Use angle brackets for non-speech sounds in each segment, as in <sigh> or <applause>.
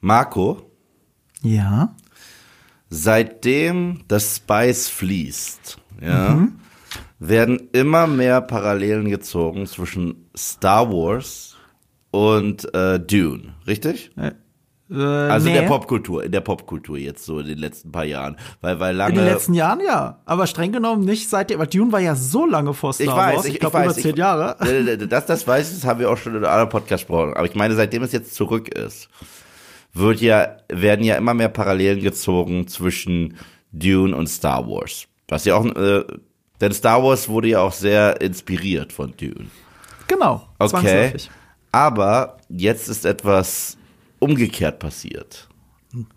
Marco, Ja. seitdem das Spice fließt, ja, werden immer mehr Parallelen gezogen zwischen Star Wars und äh, Dune, richtig? Äh, Also in nee. der Popkultur, in der Popkultur jetzt so in den letzten paar Jahren, weil weil lange In den letzten Jahren ja, aber streng genommen nicht seitdem, weil Dune war ja so lange vor Star ich weiß, Wars, ich, ich glaube über zehn Jahre. Äh, <laughs> Das, das weiß ich, das haben wir auch schon in einem anderen Podcast gesprochen. Aber ich meine, seitdem es jetzt zurück ist, wird ja, werden ja immer mehr Parallelen gezogen zwischen Dune und Star Wars. Was ja auch, äh, denn Star Wars wurde ja auch sehr inspiriert von Dune. Genau, Okay. Aber jetzt ist etwas umgekehrt passiert.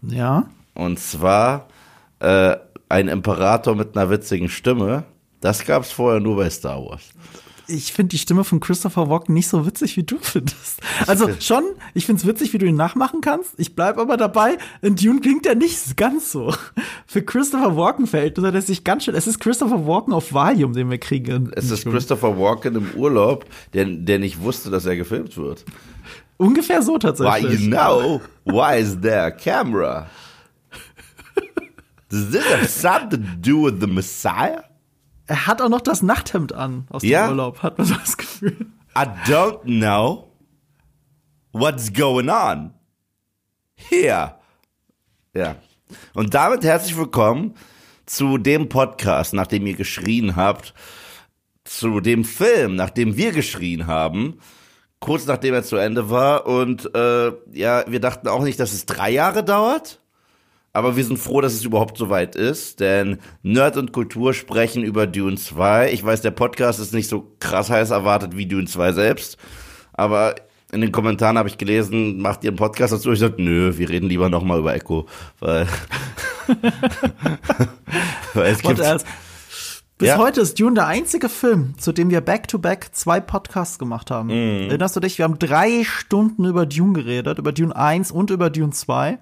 Ja. Und zwar äh, ein Imperator mit einer witzigen Stimme. Das gab es vorher nur bei Star Wars. Ich finde die Stimme von Christopher Walken nicht so witzig, wie du findest. Also schon, ich finde es witzig, wie du ihn nachmachen kannst. Ich bleib aber dabei, in Dune klingt er nicht ganz so. Für Christopher Walken fällt hat er sich ganz schön. Es ist Christopher Walken auf Valium, den wir kriegen. Es ist. Christopher Walken im Urlaub, der, der nicht wusste, dass er gefilmt wird. Ungefähr so Why tatsächlich. you know? Why is there a camera? Does this have something to do with the Messiah? Er hat auch noch das Nachthemd an aus dem Ja? Urlaub, hat man so das Gefühl. I don't know what's going on here. Ja. Und damit herzlich willkommen zu dem Podcast, nachdem ihr geschrien habt, zu dem Film, nachdem wir geschrien haben, kurz nachdem er zu Ende war. Und äh, ja, wir dachten auch nicht, dass es drei Jahre dauert. Aber wir sind froh, dass es überhaupt so weit ist, denn Nerd und Kultur sprechen über Dune 2. Ich weiß, der Podcast ist nicht so krass heiß erwartet wie Dune 2 selbst, aber in den Kommentaren habe ich gelesen, macht ihr einen Podcast dazu? Ich sagte, nö, wir reden lieber nochmal über Echo, weil, <laughs> weil es gibt, bis Ja. heute ist Dune der einzige Film, zu dem wir back-to-back zwei Podcasts gemacht haben. Mhm. Erinnerst du dich? Wir haben drei Stunden über Dune geredet, über Dune 1 und über Dune 2.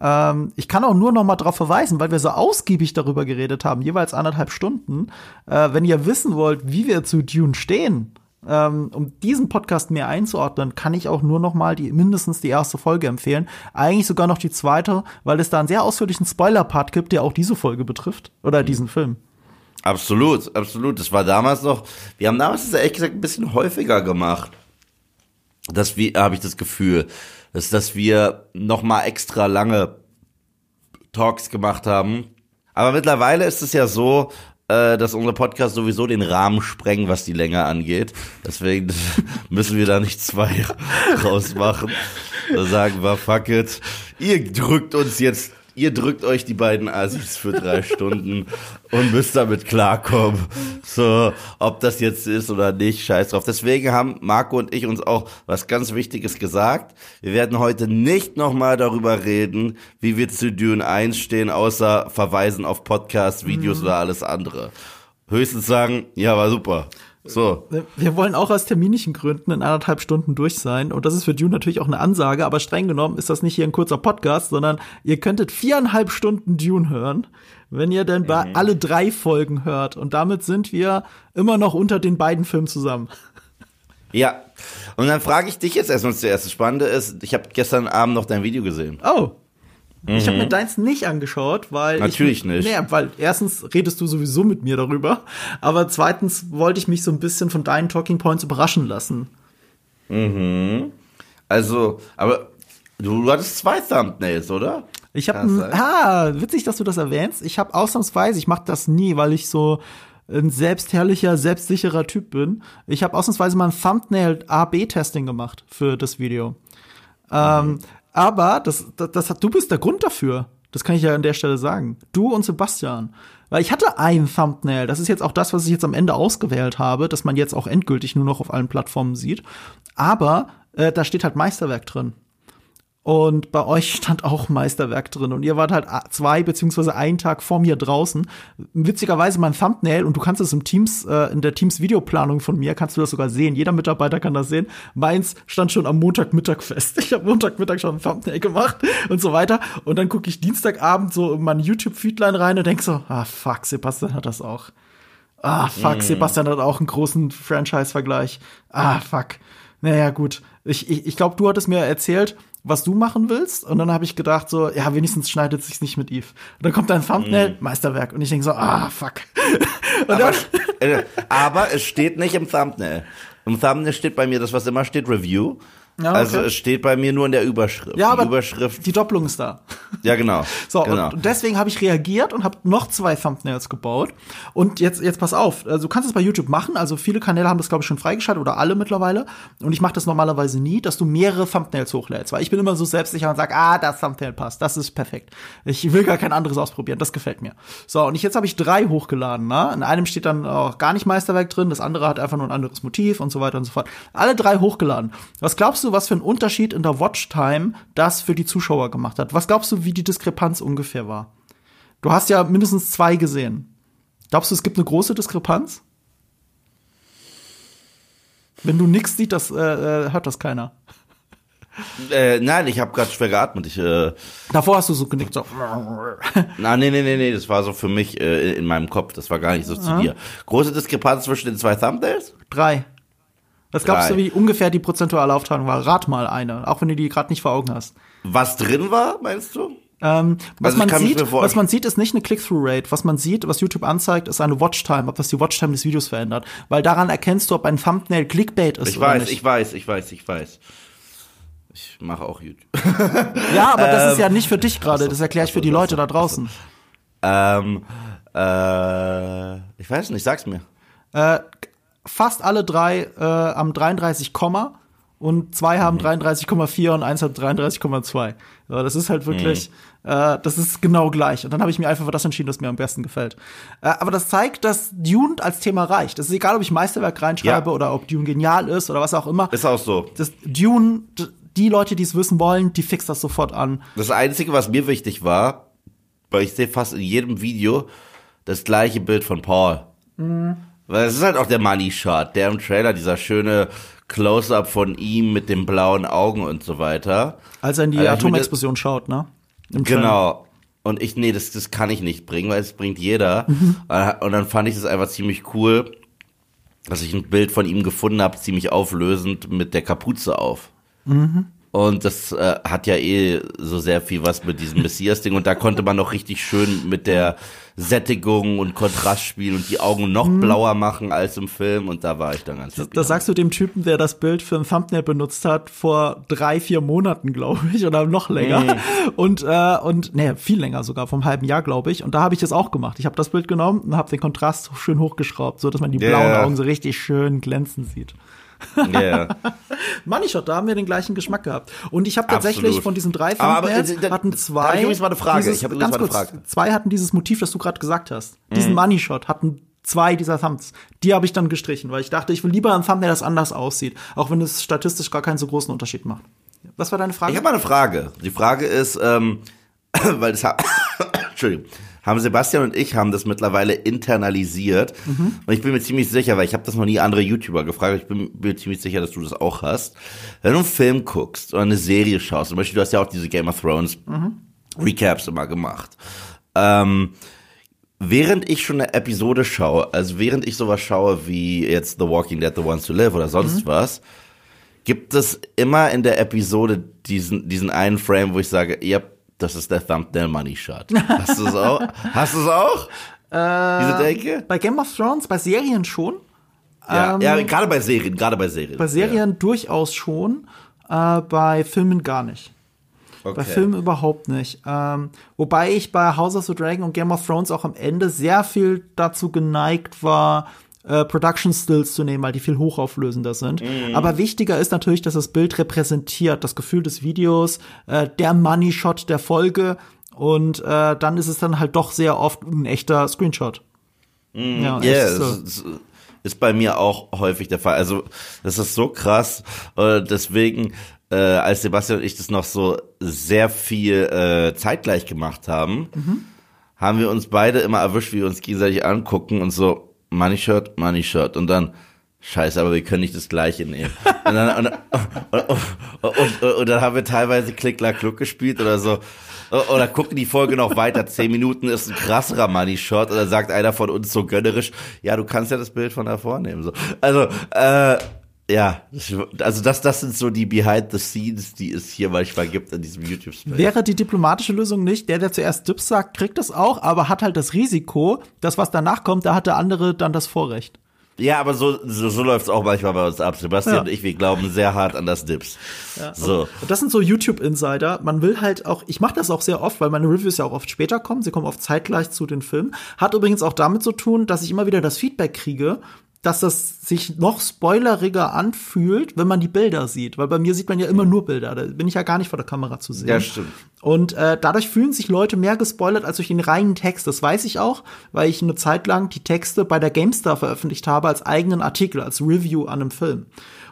Ähm, ich kann auch nur noch mal darauf verweisen, weil wir so ausgiebig darüber geredet haben, jeweils anderthalb Stunden. Äh, wenn ihr wissen wollt, wie wir zu Dune stehen, ähm, um diesen Podcast mehr einzuordnen, kann ich auch nur noch mal die mindestens die erste Folge empfehlen. Eigentlich sogar noch die zweite, weil es da einen sehr ausführlichen Spoiler-Part gibt, der auch diese Folge betrifft oder diesen Film. absolut, absolut, das war damals noch, wir haben damals das ehrlich gesagt ein bisschen häufiger gemacht. Dass wir, habe ich das Gefühl, dass, dass wir noch mal extra lange Talks gemacht haben. Aber mittlerweile ist es ja so, äh, dass unsere Podcasts sowieso den Rahmen sprengen, was die Länge angeht. Deswegen <laughs> müssen wir da nicht zwei <laughs> rausmachen. Da sagen wir, fuck it. Ihr drückt uns jetzt, ihr drückt euch die beiden Assis für drei <laughs> Stunden und müsst damit klarkommen. So, ob das jetzt ist oder nicht, scheiß drauf. Deswegen haben Marco und ich uns auch was ganz Wichtiges gesagt. Wir werden heute nicht nochmal darüber reden, wie wir zu Dune 1 stehen, außer verweisen auf Podcasts, Videos oder alles andere. Höchstens sagen, ja, war super. So. Wir wollen auch aus terminischen Gründen in anderthalb Stunden durch sein. Und das ist für Dune natürlich auch eine Ansage, aber streng genommen ist das nicht hier ein kurzer Podcast, sondern ihr könntet viereinhalb Stunden Dune hören, wenn ihr denn bei alle drei Folgen hört. Und damit sind wir immer noch unter den beiden Filmen zusammen. Ja. Und dann frage ich dich jetzt erstmal zuerst. Das Spannende ist, ich habe gestern Abend noch dein Video gesehen. Oh. Ich habe mir deins nicht angeschaut, weil Mhm. Natürlich ich, nicht. Nee, weil erstens redest du sowieso mit mir darüber, aber zweitens wollte ich mich so ein bisschen von deinen Talking Points überraschen lassen. Also, aber du, du hattest zwei Thumbnails, oder? Ich habe, ah, witzig, dass du das erwähnst. Ich habe ausnahmsweise, ich mache das nie, weil ich so ein selbstherrlicher, selbstsicherer Typ bin. Ich habe ausnahmsweise mal ein Thumbnail A/B-Testing gemacht für das Video. Ähm, aber das, das, das hat, du bist der Grund dafür. Das kann ich ja an der Stelle sagen. Du und Sebastian. Weil ich hatte ein Thumbnail. Das ist jetzt auch das, was ich jetzt am Ende ausgewählt habe, dass man jetzt auch endgültig nur noch auf allen Plattformen sieht. Aber äh, da steht halt Meisterwerk drin. Und bei euch stand auch Meisterwerk drin. Und ihr wart halt zwei beziehungsweise einen Tag vor mir draußen. Witzigerweise mein Thumbnail, und du kannst es im Teams, äh, in der Teams-Videoplanung von mir, kannst du das sogar sehen. Jeder Mitarbeiter kann das sehen. Meins stand schon am Montagmittag fest. Ich habe Montagmittag schon ein Thumbnail gemacht und so weiter. Und dann gucke ich Dienstagabend so in mein YouTube-Feedline rein und denk so, ah fuck, Sebastian hat das auch. Ah, fuck, Sebastian hat auch einen großen Franchise-Vergleich. Ah, fuck. Naja, gut. Ich, ich, ich glaube, du hattest mir erzählt, was du machen willst. Und dann habe ich gedacht so, ja, wenigstens schneidet sich's nicht mit Eve. Und dann kommt dein Thumbnail, Mhm. Meisterwerk. Und ich denke so, ah, fuck. <laughs> Aber, dann, äh, aber es steht nicht im Thumbnail. Im Thumbnail steht bei mir das, was immer steht, Review. Ja, okay. Also es steht bei mir nur in der Überschrift. ja, aber die Überschrift. die Doppelung ist da. <laughs> Ja, genau. So, genau. und deswegen habe ich reagiert und habe noch zwei Thumbnails gebaut. Und jetzt, jetzt pass auf, also du kannst es bei YouTube machen. Also viele Kanäle haben das, glaube ich, schon freigeschaltet oder alle mittlerweile. Und ich mache das normalerweise nie, dass du mehrere Thumbnails hochlädst. Weil ich bin immer so selbstsicher und sage, ah, das Thumbnail passt, das ist perfekt. Ich will gar kein anderes ausprobieren, das gefällt mir. So, und ich, jetzt habe ich drei hochgeladen. Ne? In einem steht dann auch gar nicht Meisterwerk drin, das andere hat einfach nur ein anderes Motiv und so weiter und so fort. Alle drei hochgeladen. Was glaubst du, was für ein Unterschied in der Watchtime das für die Zuschauer gemacht hat? Was glaubst du, wie die Diskrepanz ungefähr war? Du hast ja mindestens zwei gesehen. Glaubst du, es gibt eine große Diskrepanz? Wenn du nix siehst, das äh, äh, hört das keiner. <laughs> Äh, nein, ich habe gerade schwer geatmet. Ich, äh, Davor hast du so genickt, so. na, nee, nee, nee, nee, das war so für mich äh, in meinem Kopf. Das war gar nicht so zu dir. Große Diskrepanz zwischen den zwei Thumbnails? Drei. Was glaubst Drei. du, wie ungefähr die prozentuale Aufteilung war? Rat mal eine, auch wenn du die gerade nicht vor Augen hast. Was drin war, meinst du? Ähm, was, Also ich man sieht, was man sieht, ist nicht eine Click-Through-Rate. Was man sieht, was YouTube anzeigt, ist eine Watchtime, ob das die Watchtime des Videos verändert. Weil daran erkennst du, ob ein Thumbnail Clickbait ist Ich oder weiß, nicht. ich weiß, ich weiß, ich weiß. Ich mache auch YouTube. <laughs> ja, aber das ist Ähm, ja nicht für dich gerade. Das erkläre ich für die Leute da draußen. ähm, äh, ich weiß nicht, sag's mir. Äh, fast alle drei äh, am 33, Komma und zwei haben Mhm. 33,4 und eins hat 33,2. Ja, das ist halt wirklich, Mhm. äh, das ist genau gleich. Und dann habe ich mir einfach für das entschieden, das mir am besten gefällt. Äh, aber das zeigt, dass Dune als Thema reicht. Es ist egal, ob ich Meisterwerk reinschreibe Ja. oder ob Dune genial ist oder was auch immer. Ist auch so. Das Dune, die Leute, die es wissen wollen, die fix das sofort an. Das Einzige, was mir wichtig war, weil ich sehe fast in jedem Video das gleiche Bild von Paul. Weil es ist halt auch der Money Shot, der im Trailer, dieser schöne Close-up von ihm mit den blauen Augen und so weiter. Als er in die Also mir Atomexplosion schaut, ne? Im Trailer. Genau. Und ich, nee, das, das kann ich nicht bringen, weil es bringt jeder. Und dann fand ich es einfach ziemlich cool, dass ich ein Bild von ihm gefunden habe, ziemlich auflösend mit der Kapuze auf. Und das äh, hat ja eh so sehr viel was mit diesem Messias-Ding. Und da konnte man noch richtig schön mit der Sättigung und Kontrast spielen und die Augen noch blauer machen als im Film. Und da war ich dann ganz happy. Das sagst du dem Typen, der das Bild für ein Thumbnail benutzt hat, vor drei, vier Monaten, glaube ich, oder noch länger. Mhm. Und, äh, und nee, viel länger sogar, vom halben Jahr, glaube ich. Und da habe ich das auch gemacht. Ich habe das Bild genommen und habe den Kontrast so schön hochgeschraubt, so dass man die Ja. blauen Augen so richtig schön glänzen sieht. Yeah. <laughs> Money Shot, da haben wir den gleichen Geschmack gehabt. Und ich habe tatsächlich von diesen drei Thumbnails äh, hatten zwei. ich übrigens mal eine Frage. Dieses, Ich hab übrigens ganz kurz, Frage. Mhm. zwei hatten dieses Motiv, das du gerade gesagt hast. Diesen Money Shot hatten zwei dieser Thumbs. Die habe ich dann gestrichen, weil ich dachte, ich will lieber ein Thumbnail, das anders aussieht, auch wenn es statistisch gar keinen so großen Unterschied macht. Was war deine Frage? Ich habe mal eine Frage. Die Frage ist, ähm, <coughs> weil das ha <coughs> Entschuldigung, haben Sebastian und ich haben das mittlerweile internalisiert und ich bin mir ziemlich sicher, weil ich habe das noch nie andere YouTuber gefragt, ich bin mir ziemlich sicher, dass du das auch hast. Wenn du einen Film guckst oder eine Serie schaust, zum Beispiel, du hast ja auch diese Game of Thrones Recaps immer gemacht. Ähm, während ich schon eine Episode schaue, also während ich sowas schaue wie jetzt The Walking Dead, The Ones to Live oder sonst was, gibt es immer in der Episode diesen, diesen einen Frame, wo ich sage, ja, das ist der Thumbnail Money Shot. Hast du es auch? Hast du es auch? Diese Denke? bei Game of Thrones, bei Serien schon. Ja, Ähm, ja gerade bei Serien, gerade bei Serien. Bei Serien durchaus schon, äh, bei Filmen gar nicht. ja. okay. Bei Filmen überhaupt nicht. Ähm, wobei ich bei House of the Dragon und Game of Thrones auch am Ende sehr viel dazu geneigt war, äh, Production Stills zu nehmen, weil die viel hochauflösender sind. Mhm. Aber wichtiger ist natürlich, dass das Bild repräsentiert, das Gefühl des Videos, äh, der Money Shot der Folge und äh, dann ist es dann halt doch sehr oft ein echter Screenshot. Ja, Mhm. Ja, es so. ist, bei mir auch häufig der Fall. Also das ist so krass. Äh, deswegen, äh, als Sebastian und ich das noch so sehr viel äh, zeitgleich gemacht haben, haben wir uns beide immer erwischt, wie wir uns gegenseitig angucken und so Money Shot, Money Shot und dann Scheiße, aber wir können nicht das gleiche nehmen. Und dann, und, und, und, dann haben wir teilweise Klick, Klack, Kluck gespielt oder so. Oder gucken die Folge noch weiter. Zehn Minuten ist ein krasserer Money Shot. Oder sagt einer von uns so gönnerisch, ja, du kannst ja das Bild von davor nehmen. So. Also, äh, Ja, also das, das sind so die Behind the Scenes, die es hier manchmal gibt in diesem YouTube-Space. Wäre die diplomatische Lösung nicht, der, der zuerst Dips sagt, kriegt das auch, aber hat halt das Risiko, dass was danach kommt, da hat der andere dann das Vorrecht. Ja, aber so, so, so läuft es auch manchmal bei uns ab. Sebastian Ja. und ich, wir glauben sehr hart an das Dips. So. Das sind so YouTube-Insider. Man will halt auch, ich mache das auch sehr oft, weil meine Reviews ja auch oft später kommen. Sie kommen oft zeitgleich zu den Filmen. Hat übrigens auch damit zu tun, dass ich immer wieder das Feedback kriege, dass das sich noch spoileriger anfühlt, wenn man die Bilder sieht. Weil bei mir sieht man ja immer nur Bilder. Da bin ich ja gar nicht vor der Kamera zu sehen. Ja, stimmt. Und äh, dadurch fühlen sich Leute mehr gespoilert als durch den reinen Text. Das weiß ich auch, weil ich eine Zeit lang die Texte bei der GameStar veröffentlicht habe als eigenen Artikel, als Review an einem Film.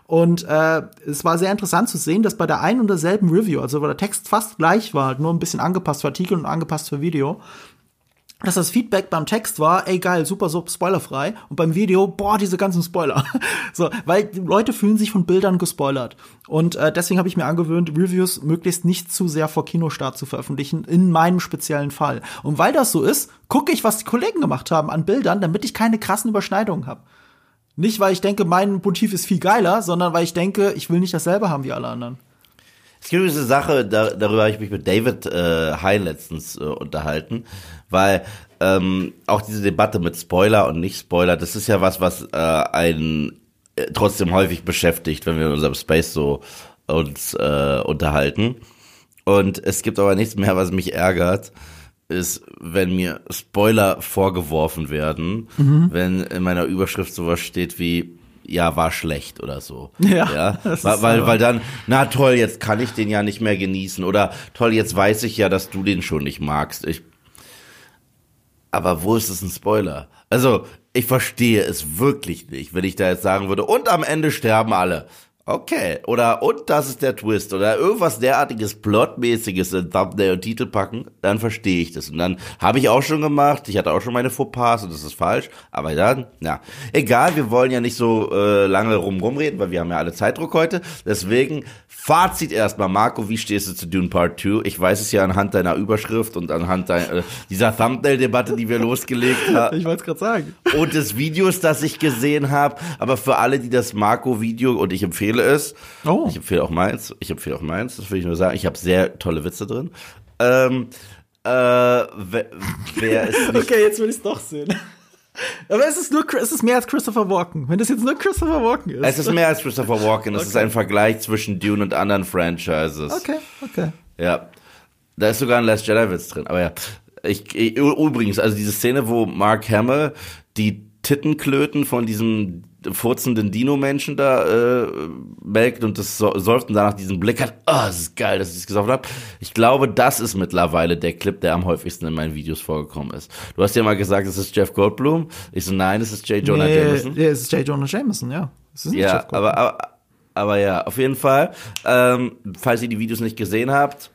Und äh, es war sehr interessant zu sehen, dass bei der einen und derselben Review, also wo der Text fast gleich war, nur ein bisschen angepasst für Artikel und angepasst für Video, dass das Feedback beim Text war, ey geil, super, so spoilerfrei. Und beim Video, boah, diese ganzen Spoiler. <laughs> so, weil Leute fühlen sich von Bildern gespoilert. Und äh, deswegen habe ich mir angewöhnt, Reviews möglichst nicht zu sehr vor Kinostart zu veröffentlichen, in meinem speziellen Fall. Und weil das so ist, gucke ich, was die Kollegen gemacht haben an Bildern, damit ich keine krassen Überschneidungen habe. Nicht, weil ich denke, mein Motiv ist viel geiler, sondern weil ich denke, ich will nicht dasselbe haben wie alle anderen. Es gibt diese Sache, da, darüber habe ich mich mit David äh, Hein letztens äh, unterhalten, weil ähm, auch diese Debatte mit Spoiler und Nicht-Spoiler, das ist ja was, was äh, einen äh, trotzdem häufig beschäftigt, wenn wir in unserem Space so uns äh, unterhalten. Und es gibt aber nichts mehr, was mich ärgert, ist, wenn mir Spoiler vorgeworfen werden, wenn in meiner Überschrift sowas steht wie ja, war schlecht oder so. <laughs> Ja, das weil, weil, weil dann, na toll, jetzt kann ich den ja nicht mehr genießen oder toll, jetzt weiß ich ja, dass du den schon nicht magst. Ich, aber wo ist es ein Spoiler? Also, ich verstehe es wirklich nicht, wenn ich da jetzt sagen würde, und am Ende sterben alle. Okay, oder und das ist der Twist oder irgendwas derartiges Plotmäßiges in Thumbnail und Titel packen, dann verstehe ich das. Und dann habe ich auch schon gemacht, ich hatte auch schon meine Fauxpas und das ist falsch, aber dann, na, egal, wir wollen ja nicht so äh, lange rum rumreden, weil wir haben ja alle Zeitdruck heute. Deswegen Fazit erstmal, Marco, wie stehst du zu Dune Part 2? Ich weiß es ja anhand deiner Überschrift und anhand deiner, äh, dieser Thumbnail-Debatte, die wir <laughs> losgelegt haben Ich wollte es gerade sagen. und des Videos, das ich gesehen habe. Aber für alle, die das Marco-Video und ich empfehle es, Oh. ich empfehle auch meins, ich empfehle auch meins, das will ich nur sagen. Ich habe sehr tolle Witze drin. Ähm, äh, wer, wer ist <laughs> nicht, Okay, jetzt will ich es doch sehen. Aber es ist nur, es ist mehr als Christopher Walken. Wenn das jetzt nur Christopher Walken ist. es ist mehr als Christopher Walken, es ist ein Vergleich zwischen Dune und anderen Franchises. okay, okay. Ja. Da ist sogar ein Last Jedi-Witz drin. Aber ja. Ich, ich, übrigens, also diese Szene, wo Mark Hamill die Tittenklöten von diesem furzenden Dino-Menschen da äh, melkt und das säuft und danach diesen Blick hat, ah, das ist geil, dass ich das gesoffen habe. Ich glaube, das ist mittlerweile der Clip, der am häufigsten in meinen Videos vorgekommen ist. Du hast ja mal gesagt, es ist Jeff Goldblum. Ich so, nein, es ist J. Jonah nee, Jameson. Ja, es ist J. Jonah Jameson, ja. Es Ja, aber, aber, aber ja, auf jeden Fall. Ähm, falls ihr die Videos nicht gesehen habt,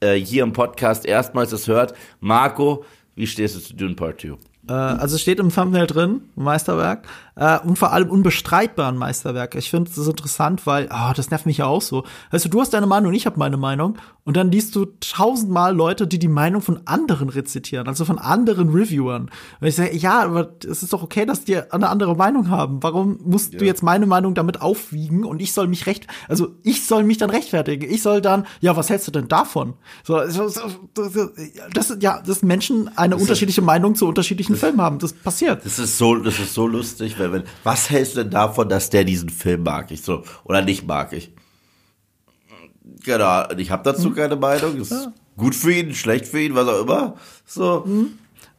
äh, hier im Podcast erstmals es hört, Marco, wie stehst du zu Dune Part 2? Äh, also es steht im Thumbnail drin, Meisterwerk. Äh, und vor allem unbestreitbar ein Meisterwerk. Ich finde das interessant, weil, ah, das nervt mich ja auch so. Weißt du, du hast deine Meinung, ich habe meine Meinung. Und dann liest du tausendmal Leute, die die Meinung von anderen rezitieren, also von anderen Reviewern. Und ich sage, ja, aber es ist doch okay, dass die eine andere Meinung haben. Warum musst du jetzt meine Meinung damit aufwiegen und ich soll mich recht, also ich soll mich dann rechtfertigen. Ich soll dann, ja, was hältst du denn davon? So, so, so, so, das ja, dass Menschen eine unterschiedliche Meinung zu unterschiedlichen Filmen haben. Das passiert. Das ist so, das ist so lustig, weil wenn, was hältst du denn davon, dass der diesen Film mag? Ich so, oder nicht mag ich? Genau, ich habe dazu keine Meinung. Ist gut für ihn, schlecht für ihn, was auch immer. So.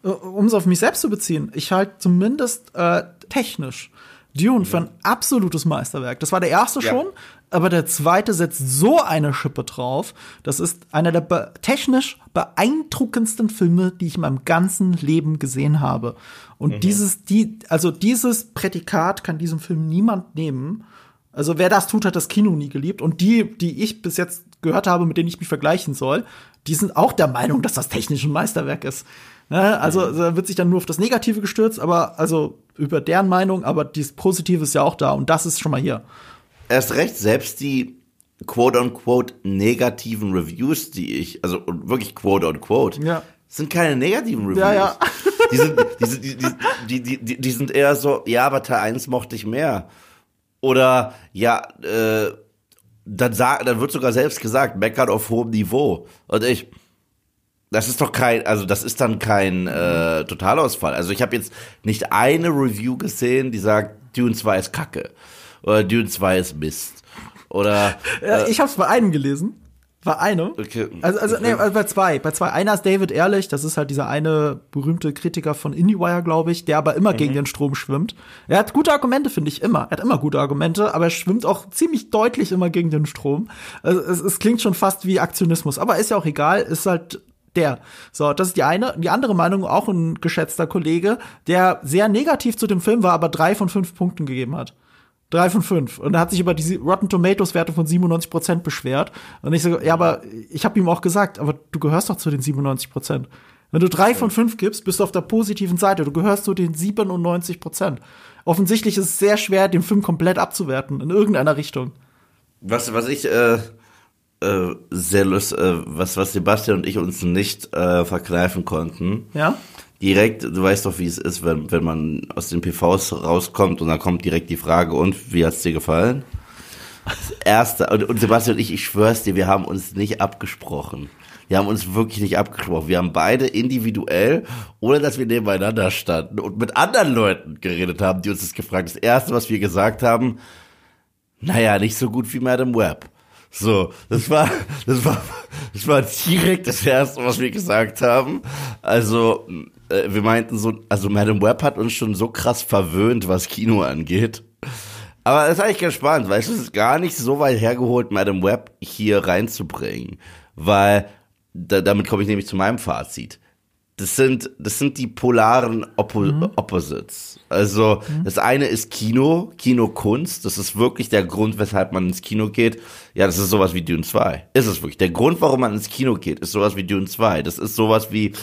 um es auf mich selbst zu beziehen, ich halte zumindest äh, technisch Dune für ein absolutes Meisterwerk. Das war der erste Ja. schon, aber der zweite setzt so eine Schippe drauf. Das ist einer der be technisch beeindruckendsten Filme, die ich in meinem ganzen Leben gesehen habe. Und dieses, die, also dieses Prädikat kann diesem Film niemand nehmen. Also wer das tut, hat das Kino nie geliebt. Und die, die ich bis jetzt gehört habe, mit denen ich mich vergleichen soll, die sind auch der Meinung, dass das technisch ein Meisterwerk ist. Ne? Also da wird sich dann nur auf das Negative gestürzt, aber also über deren Meinung, aber das Positive ist ja auch da und das ist schon mal hier. Erst recht, selbst die quote-unquote negativen Reviews, die ich, also wirklich quote-unquote, Ja. sind keine negativen Reviews. Ja, ja. Die sind, die, sind, die, die, die, die, die sind eher so, ja, aber Teil 1 mochte ich mehr. Oder ja, äh, dann, sag, dann wird sogar selbst gesagt, meckern auf hohem Niveau. Und ich, das ist doch kein, also das ist dann kein äh, Totalausfall. Also ich habe jetzt nicht eine Review gesehen, die sagt, Dune 2 ist Kacke. Oder Dune 2 ist Mist. Oder. Ja, ich habe es bei einem gelesen. War eine. Okay. Also, also, nee, also bei zwei. Bei zwei. Einer ist David Ehrlich, das ist halt dieser eine berühmte Kritiker von IndieWire, glaube ich, der aber immer gegen den Strom schwimmt. Er hat gute Argumente, finde ich, immer. Er hat immer gute Argumente, aber er schwimmt auch ziemlich deutlich immer gegen den Strom. Also, es, es klingt schon fast wie Aktionismus, aber ist ja auch egal, ist halt der. So, das ist die eine. Die andere Meinung, auch ein geschätzter Kollege, der sehr negativ zu dem Film war, aber drei von fünf Punkten gegeben hat. Drei von fünf. Und er hat sich über diese Rotten Tomatoes Werte von 97 Prozent beschwert. Und ich so, ja, aber ich habe ihm auch gesagt, aber du gehörst doch zu den 97 Prozent. Wenn du drei von fünf gibst, bist du auf der positiven Seite. Du gehörst zu den 97 Prozent. Offensichtlich ist es sehr schwer, den Film komplett abzuwerten, in irgendeiner Richtung. Was, was ich äh, äh, sehr lust, äh, was, was Sebastian und ich uns nicht äh, verkneifen konnten. Ja? Direkt, du weißt doch, wie es ist, wenn, wenn man aus den PVs rauskommt und dann kommt direkt die Frage, und wie hat's dir gefallen? Das erste, und, und Sebastian und ich, ich schwör's dir, wir haben uns nicht abgesprochen. Wir haben uns wirklich nicht abgesprochen. Wir haben beide individuell, ohne dass wir nebeneinander standen und mit anderen Leuten geredet haben, die uns das gefragt haben. Das erste, was wir gesagt haben, naja, nicht so gut wie Madame Web. So, das war, das war, das war direkt das erste, was wir gesagt haben. Also, äh, wir meinten so, also Madame Web hat uns schon so krass verwöhnt, was Kino angeht. Aber das ist eigentlich ganz spannend, weil es ist gar nicht so weit hergeholt, Madame Web hier reinzubringen. Weil, da, damit komme ich nämlich zu meinem Fazit. Das sind, das sind die polaren Oppo Mhm. Opposites. Also, das eine ist Kino, Kinokunst. Das ist wirklich der Grund, weshalb man ins Kino geht. Ja, das ist sowas wie Dune 2. Ist es wirklich. Der Grund, warum man ins Kino geht, ist sowas wie Dune 2. Das ist sowas wie,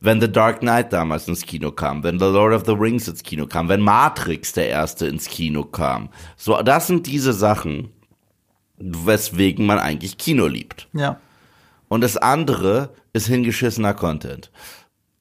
wenn The Dark Knight damals ins Kino kam, wenn The Lord of the Rings ins Kino kam, wenn Matrix der erste ins Kino kam. So, das sind diese Sachen, weswegen man eigentlich Kino liebt. Ja. Und das andere ist hingeschissener Content.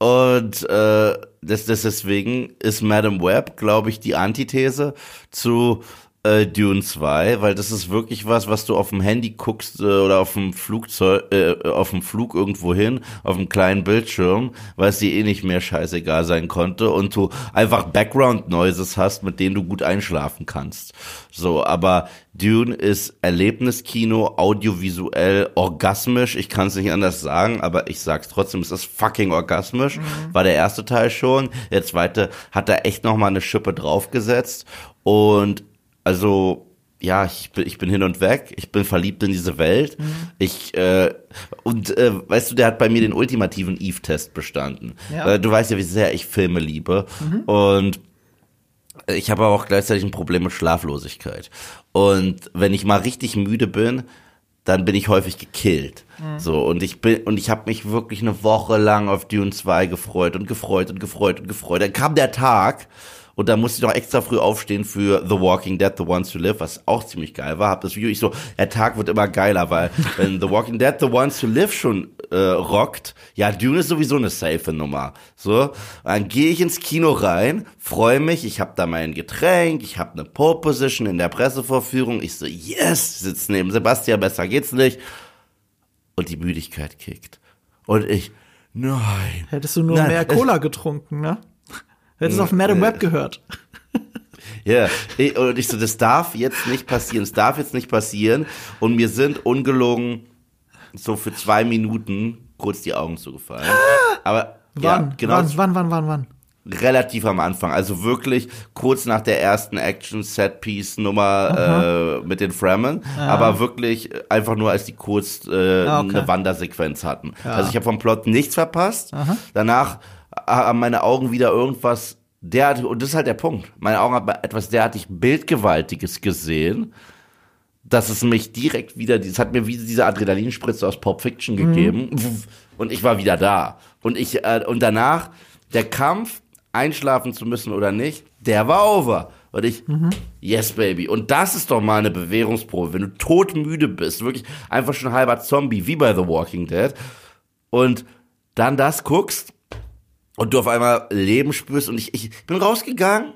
Und äh, das, das deswegen ist Madame Web, glaube ich, die Antithese zu äh, Dune 2, weil das ist wirklich was, was du auf dem Handy guckst äh, oder auf dem Flugzeug, äh, auf dem Flug irgendwo hin, auf einem kleinen Bildschirm, weil es dir eh nicht mehr scheißegal sein konnte und du einfach Background Noises hast, mit denen du gut einschlafen kannst. So, aber Dune ist Erlebniskino, audiovisuell, orgasmisch. Ich kann es nicht anders sagen, aber ich sag's trotzdem, es ist fucking orgasmisch. War der erste Teil schon. Der zweite hat da echt noch mal eine Schippe draufgesetzt und also ja, ich bin, ich bin hin und weg. Ich bin verliebt in diese Welt. Ich äh, und äh, weißt du, der hat bei mir den ultimativen Eve-Test bestanden. Ja. Äh, du weißt ja, wie sehr ich Filme liebe und ich habe aber auch gleichzeitig ein Problem mit Schlaflosigkeit. Und wenn ich mal richtig müde bin, dann bin ich häufig gekillt. So und ich bin und ich habe mich wirklich eine Woche lang auf Dune 2 gefreut und gefreut und gefreut und gefreut. Dann kam der Tag und da musste ich noch extra früh aufstehen für The Walking Dead, The Ones Who Live, was auch ziemlich geil war. Hab das Video, ich so, der Tag wird immer geiler, weil <laughs> wenn The Walking Dead, The Ones Who Live schon äh, rockt, ja, Dune ist sowieso eine safe Nummer. So, dann gehe ich ins Kino rein, freue mich, ich habe da mein Getränk, ich habe eine Pole Position in der Pressevorführung. Ich so, yes, sitze neben Sebastian, besser geht's nicht. Und die Müdigkeit kickt. Und ich, nein. Hättest du nur Nein, mehr Cola getrunken, ne? Hättest auf Madame äh, Web gehört. <laughs> Ja, ich- und ich so, das darf jetzt nicht passieren, es darf jetzt nicht passieren. Und mir sind ungelogen so für zwei Minuten kurz die Augen zugefallen. Aber Wann? ja, genau, wann, wann, wann, wann, wann? relativ am Anfang. Also wirklich kurz nach der ersten Action-Set-Piece-Nummer äh, mit den Fremen. Aber wirklich einfach nur, als die kurz äh, Ah, okay. eine Wandersequenz hatten. Also ich habe vom Plot nichts verpasst. Danach haben meine Augen wieder irgendwas derartig, und das ist halt der Punkt. Meine Augen haben etwas derartig Bildgewaltiges gesehen, dass es mich direkt wieder, das hat mir wie diese Adrenalinspritze aus Pulp Fiction gegeben und ich war wieder da. Und ich, äh, und danach, der Kampf, einschlafen zu müssen oder nicht, der war over. Und ich, yes, baby. Und das ist doch mal eine Bewährungsprobe. Wenn du todmüde bist, wirklich einfach schon halber Zombie, wie bei The Walking Dead, und dann das guckst und du auf einmal Leben spürst und ich, ich bin rausgegangen.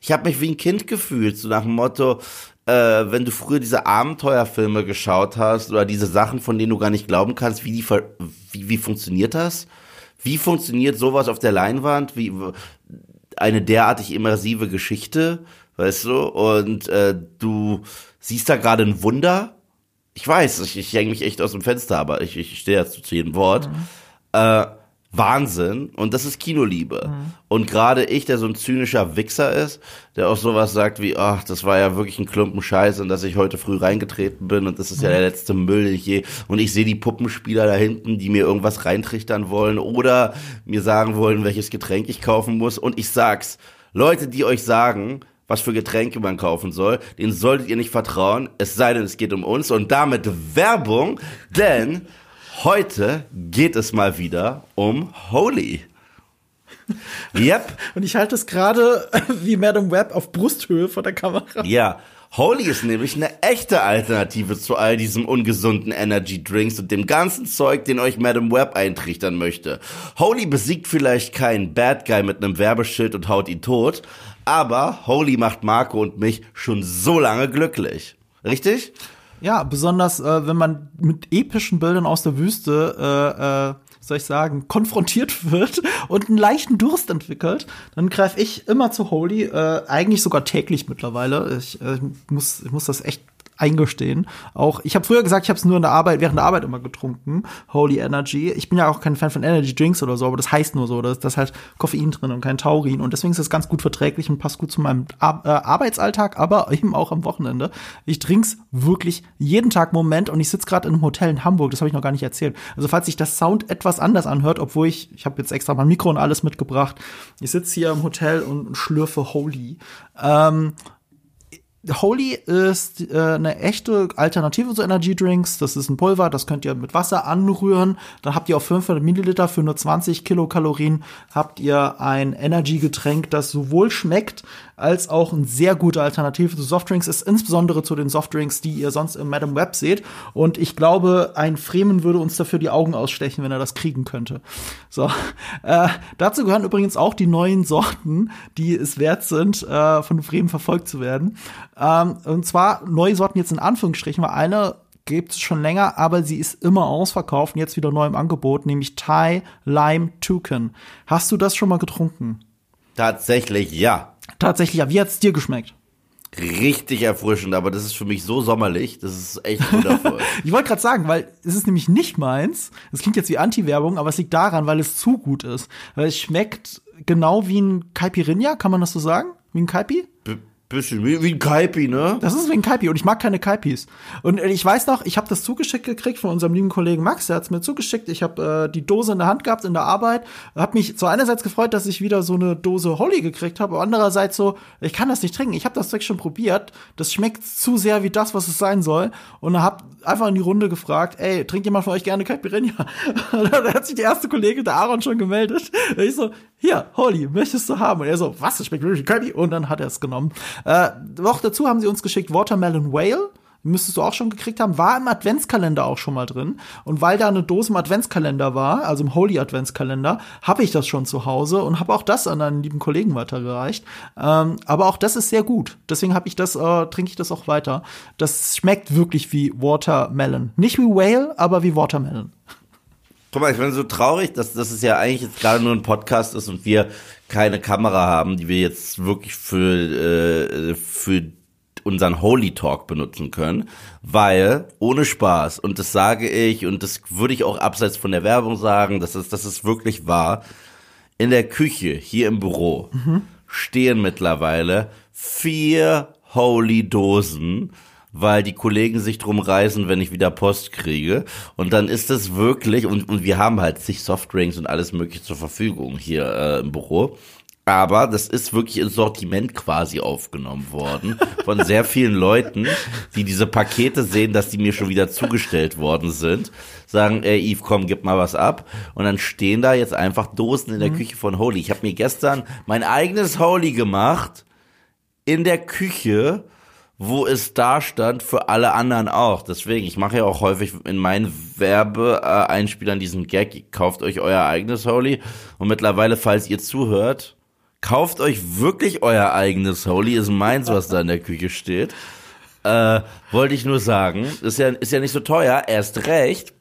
Ich habe mich wie ein Kind gefühlt, so nach dem Motto, äh, wenn du früher diese Abenteuerfilme geschaut hast oder diese Sachen, von denen du gar nicht glauben kannst, wie die wie, wie funktioniert das? Wie funktioniert sowas auf der Leinwand? Wie eine derartig immersive Geschichte, weißt du? Und äh, du siehst da gerade ein Wunder. Ich weiß, ich, ich hänge mich echt aus dem Fenster, aber ich, ich stehe dazu zu jedem Wort. Mhm. Äh, Wahnsinn und das ist Kinoliebe. Mhm. Und gerade ich, der so ein zynischer Wichser ist, der auch sowas sagt wie, ach, das war ja wirklich ein Klumpen Scheiße und dass ich heute früh reingetreten bin und das ist mhm. ja der letzte Müll, den ich je und ich sehe die Puppenspieler da hinten, die mir irgendwas reintrichtern wollen oder mir sagen wollen, welches Getränk ich kaufen muss und ich sag's, Leute, die euch sagen, was für Getränke man kaufen soll, denen solltet ihr nicht vertrauen, es sei denn, es geht um uns und damit Werbung, denn Heute geht es mal wieder um Holy. Yep. Und ich halte es gerade <laughs> wie Madame Web auf Brusthöhe vor der Kamera. Ja. Holy ist nämlich eine echte Alternative zu all diesem ungesunden Energy Drinks und dem ganzen Zeug, den euch Madame Web eintrichtern möchte. Holy besiegt vielleicht keinen Bad Guy mit einem Werbeschild und haut ihn tot, aber Holy macht Marco und mich schon so lange glücklich. Richtig? Ja, besonders äh, wenn man mit epischen Bildern aus der Wüste, äh, äh, soll ich sagen, konfrontiert <laughs> wird und einen leichten Durst entwickelt, dann greife ich immer zu Holy, äh, eigentlich sogar täglich mittlerweile. Ich, äh, muss, ich muss das echt eingestehen. Auch ich habe früher gesagt, ich habe es nur in der Arbeit während der Arbeit immer getrunken. Holy Energy. Ich bin ja auch kein Fan von Energy Drinks oder so, aber das heißt nur so, da ist halt Koffein drin und kein Taurin und deswegen ist es ganz gut verträglich und passt gut zu meinem Ar äh, Arbeitsalltag, aber eben auch am Wochenende. Ich trink's wirklich jeden Tag Moment und ich sitze gerade in einem Hotel in Hamburg, das habe ich noch gar nicht erzählt. Also falls sich das Sound etwas anders anhört, obwohl ich ich habe jetzt extra mein Mikro und alles mitgebracht. Ich sitze hier im Hotel und schlürfe Holy. Ähm, Holy ist äh, eine echte Alternative zu Energy Drinks. Das ist ein Pulver, das könnt ihr mit Wasser anrühren. Dann habt ihr auf 500 Milliliter für nur 20 Kilokalorien habt ihr ein Energy Getränk, das sowohl schmeckt als auch eine sehr gute Alternative zu Softdrinks ist, insbesondere zu den Softdrinks, die ihr sonst im Madame Web seht. Und ich glaube, ein Fremen würde uns dafür die Augen ausstechen, wenn er das kriegen könnte. So, <laughs> äh, dazu gehören übrigens auch die neuen Sorten, die es wert sind, äh, von Fremen verfolgt zu werden. Ähm, und zwar neue Sorten jetzt in Anführungsstrichen, weil eine gibt es schon länger, aber sie ist immer ausverkauft und jetzt wieder neu im Angebot, nämlich Thai Lime Toucan. Hast du das schon mal getrunken? Tatsächlich ja. Tatsächlich, ja. Wie hat's dir geschmeckt? Richtig erfrischend, aber das ist für mich so sommerlich, das ist echt wundervoll. <laughs> ich wollte gerade sagen, weil es ist nämlich nicht meins. Das klingt jetzt wie Anti-Werbung, aber es liegt daran, weil es zu gut ist. Weil es schmeckt genau wie ein Caipirinha, kann man das so sagen? Wie ein Caipi? B Bisschen wie, wie ein Kaipi, ne? Das ist wie ein Kaipi und ich mag keine Kaipis. Und ich weiß noch, ich habe das zugeschickt gekriegt von unserem lieben Kollegen Max, der hat's mir zugeschickt. Ich habe äh, die Dose in der Hand gehabt in der Arbeit. Hab mich zu einerseits gefreut, dass ich wieder so eine Dose Holly gekriegt habe, aber andererseits so, ich kann das nicht trinken. Ich habe das Zeug schon probiert. Das schmeckt zu sehr wie das, was es sein soll. Und hab einfach in die Runde gefragt, ey, trinkt jemand von euch gerne Caipirinha? <laughs> da hat sich der erste Kollege, der Aaron, schon gemeldet. Ich so, hier, Holly, möchtest du haben? Und er so, was, das schmeckt wirklich Caipi? Und dann hat er es genommen. Äh, noch dazu haben sie uns geschickt Watermelon Whale müsstest du auch schon gekriegt haben, war im Adventskalender auch schon mal drin. Und weil da eine Dose im Adventskalender war, also im Holy Adventskalender, habe ich das schon zu Hause und habe auch das an einen lieben Kollegen weitergereicht. Ähm, aber auch das ist sehr gut. Deswegen habe ich das, äh, trinke ich das auch weiter. Das schmeckt wirklich wie Watermelon. Nicht wie Whale, aber wie Watermelon. Guck mal, ich bin so traurig, dass, dass es ja eigentlich jetzt gerade nur ein Podcast ist und wir keine Kamera haben, die wir jetzt wirklich für, äh, für unseren Holy Talk benutzen können, weil ohne Spaß und das sage ich und das würde ich auch abseits von der Werbung sagen, dass es das ist wirklich wahr. In der Küche hier im Büro mhm. stehen mittlerweile vier Holy Dosen weil die Kollegen sich drum reißen, wenn ich wieder Post kriege. Und dann ist es wirklich, und, und wir haben halt sich Softdrinks und alles mögliche zur Verfügung hier äh, im Büro. Aber das ist wirklich ins Sortiment quasi aufgenommen worden von sehr vielen Leuten, die diese Pakete sehen, dass die mir schon wieder zugestellt worden sind, sagen, ey Yves, komm, gib mal was ab. Und dann stehen da jetzt einfach Dosen in der mhm. Küche von Holy. Ich habe mir gestern mein eigenes Holy gemacht in der Küche wo es da stand für alle anderen auch. Deswegen, ich mache ja auch häufig in meinen Werbeeinspielern diesen Gag, kauft euch euer eigenes Holy. Und mittlerweile, falls ihr zuhört, kauft euch wirklich euer eigenes Holy is Meins, was da in der Küche steht. Äh, wollte ich nur sagen. Ist ja, ist ja nicht so teuer, erst recht.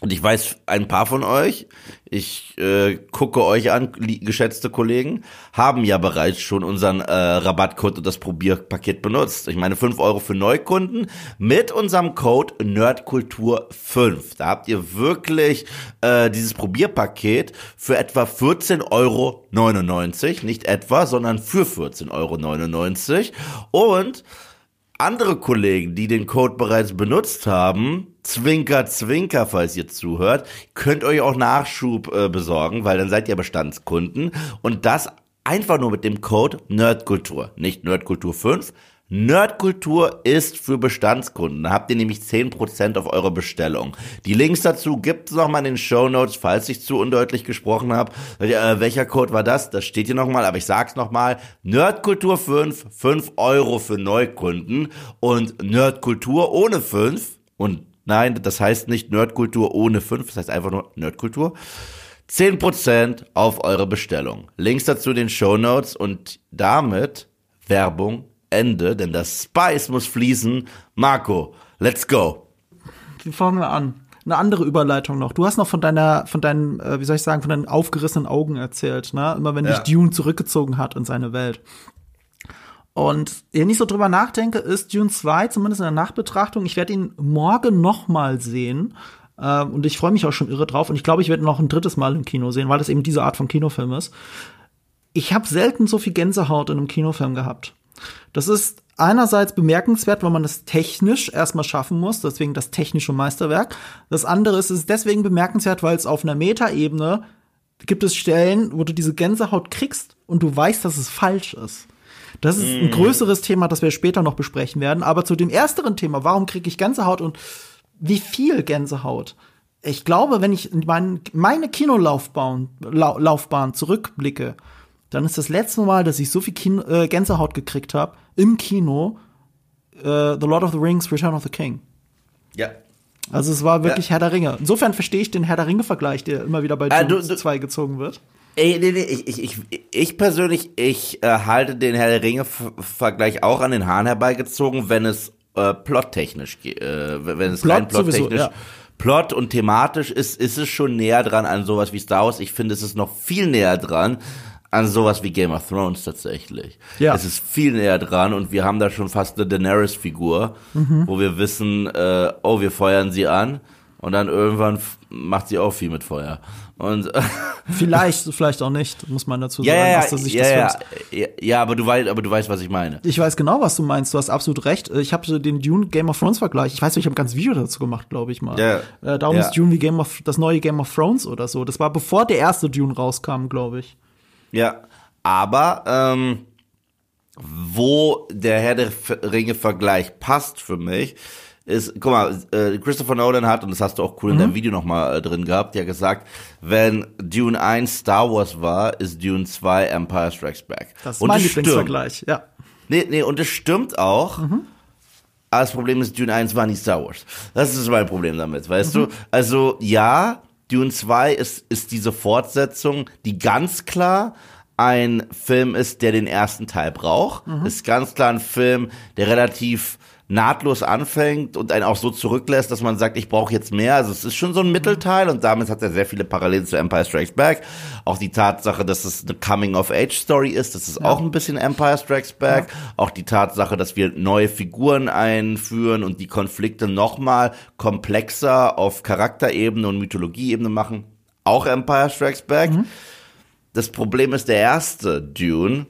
Und ich weiß, ein paar von euch, ich äh, gucke euch an, geschätzte Kollegen, haben ja bereits schon unseren äh, Rabattcode und das Probierpaket benutzt. Ich meine, 5 Euro für Neukunden mit unserem Code Nerdkultur5. Da habt ihr wirklich äh, dieses Probierpaket für etwa 14,99 Euro. Nicht etwa, sondern für 14,99 Euro. Und andere Kollegen, die den Code bereits benutzt haben, Zwinker, Zwinker, falls ihr zuhört, könnt euch auch Nachschub äh, besorgen, weil dann seid ihr Bestandskunden. Und das einfach nur mit dem Code Nerdkultur, nicht Nerdkultur 5, Nerdkultur ist für Bestandskunden. Da habt ihr nämlich 10% auf eure Bestellung. Die Links dazu gibt es nochmal in den Show Notes, falls ich zu undeutlich gesprochen habe. Äh, welcher Code war das? Das steht hier nochmal, aber ich sag's nochmal. Nerdkultur 5, 5 Euro für Neukunden und Nerdkultur ohne 5 und nein, das heißt nicht Nerdkultur ohne 5, das heißt einfach nur Nerdkultur. 10% auf eure Bestellung. Links dazu in den Show Notes und damit Werbung Ende, denn das Spice muss fließen. Marco, let's go. Wie fangen wir an? Eine andere Überleitung noch. Du hast noch von deiner, von deinen, äh, wie soll ich sagen, von deinen aufgerissenen Augen erzählt, ne? Immer wenn ja. dich Dune zurückgezogen hat in seine Welt. Und wenn ich so drüber nachdenke, ist Dune 2, zumindest in der Nachbetrachtung, ich werde ihn morgen noch mal sehen. Ähm, und ich freue mich auch schon irre drauf. Und ich glaube, ich werde noch ein drittes Mal im Kino sehen, weil das eben diese Art von Kinofilm ist. Ich habe selten so viel Gänsehaut in einem Kinofilm gehabt. Das ist einerseits bemerkenswert, weil man das technisch erstmal schaffen muss, deswegen das technische Meisterwerk. Das andere ist, es ist deswegen bemerkenswert, weil es auf einer Metaebene gibt es Stellen, wo du diese Gänsehaut kriegst und du weißt, dass es falsch ist. Das ist ein mm. größeres Thema, das wir später noch besprechen werden. Aber zu dem ersteren Thema, warum kriege ich Gänsehaut und wie viel Gänsehaut? Ich glaube, wenn ich in mein, meine Kinolaufbahn Laufbahn zurückblicke, dann ist das letzte Mal, dass ich so viel Kino, äh, Gänsehaut gekriegt habe im Kino äh, The Lord of the Rings, Return of the King. Ja. Also es war wirklich ja. Herr der Ringe. Insofern verstehe ich den Herr der Ringe-Vergleich, der immer wieder bei ah, Dune 2 gezogen wird. Ey, nee, nee, ich, ich, ich, ich persönlich, ich äh, halte den Herr der Ringe-Vergleich auch an den Haaren herbeigezogen, wenn es äh, plottechnisch geht, äh, wenn es Plot rein plottechnisch ja. Plot und thematisch ist, ist es schon näher dran an sowas wie Star Wars. Ich finde, es ist noch viel näher dran an sowas wie Game of Thrones tatsächlich. Ja. Es ist viel näher dran und wir haben da schon fast eine Daenerys-Figur, mhm. wo wir wissen, äh, oh, wir feuern sie an und dann irgendwann macht sie auch viel mit Feuer. Und <laughs> vielleicht, vielleicht auch nicht, muss man dazu sagen, ja, ja, aus der Sicht ja, des Ja, ja, aber du weißt, aber du weißt, was ich meine. Ich weiß genau, was du meinst. Du hast absolut recht. Ich habe den Dune Game of Thrones Vergleich. Ich weiß nicht, ich habe ein ganzes Video dazu gemacht, glaube ich mal. Ja. Äh, darum ist Dune wie Game of das neue Game of Thrones oder so. Das war bevor der erste Dune rauskam, glaube ich. Ja, aber ähm, wo der Herr der Ringe-Vergleich passt für mich, ist, guck mal, äh, Christopher Nolan hat, und das hast du auch cool mhm. in deinem. Video nochmal äh, drin gehabt, ja gesagt, wenn Dune 1 Star Wars war, ist Dune 2 Empire Strikes Back. Das ist und mein Lieblingsvergleich, ja. Nee, nee, und es stimmt auch. Mhm. Aber das Problem ist, Dune 1 war nicht Star Wars. Das ist mein Problem damit, weißt mhm. du? Also, ja, Dune 2 ist, ist diese Fortsetzung, die ganz klar ein Film ist, der den ersten Teil braucht. Mhm. Ist ganz klar ein Film, der relativ nahtlos anfängt und einen auch so zurücklässt, dass man sagt, ich brauche jetzt mehr. Also es ist schon so ein Mittelteil und damit hat er sehr viele Parallelen zu Empire Strikes Back. Auch die Tatsache, dass es eine Coming-of-Age-Story ist, das ist ja. auch ein bisschen Empire Strikes Back. Ja. Auch die Tatsache, dass wir neue Figuren einführen und die Konflikte nochmal komplexer auf Charakterebene und Mythologieebene machen. Auch Empire Strikes Back. Mhm. Das Problem ist, der erste Dune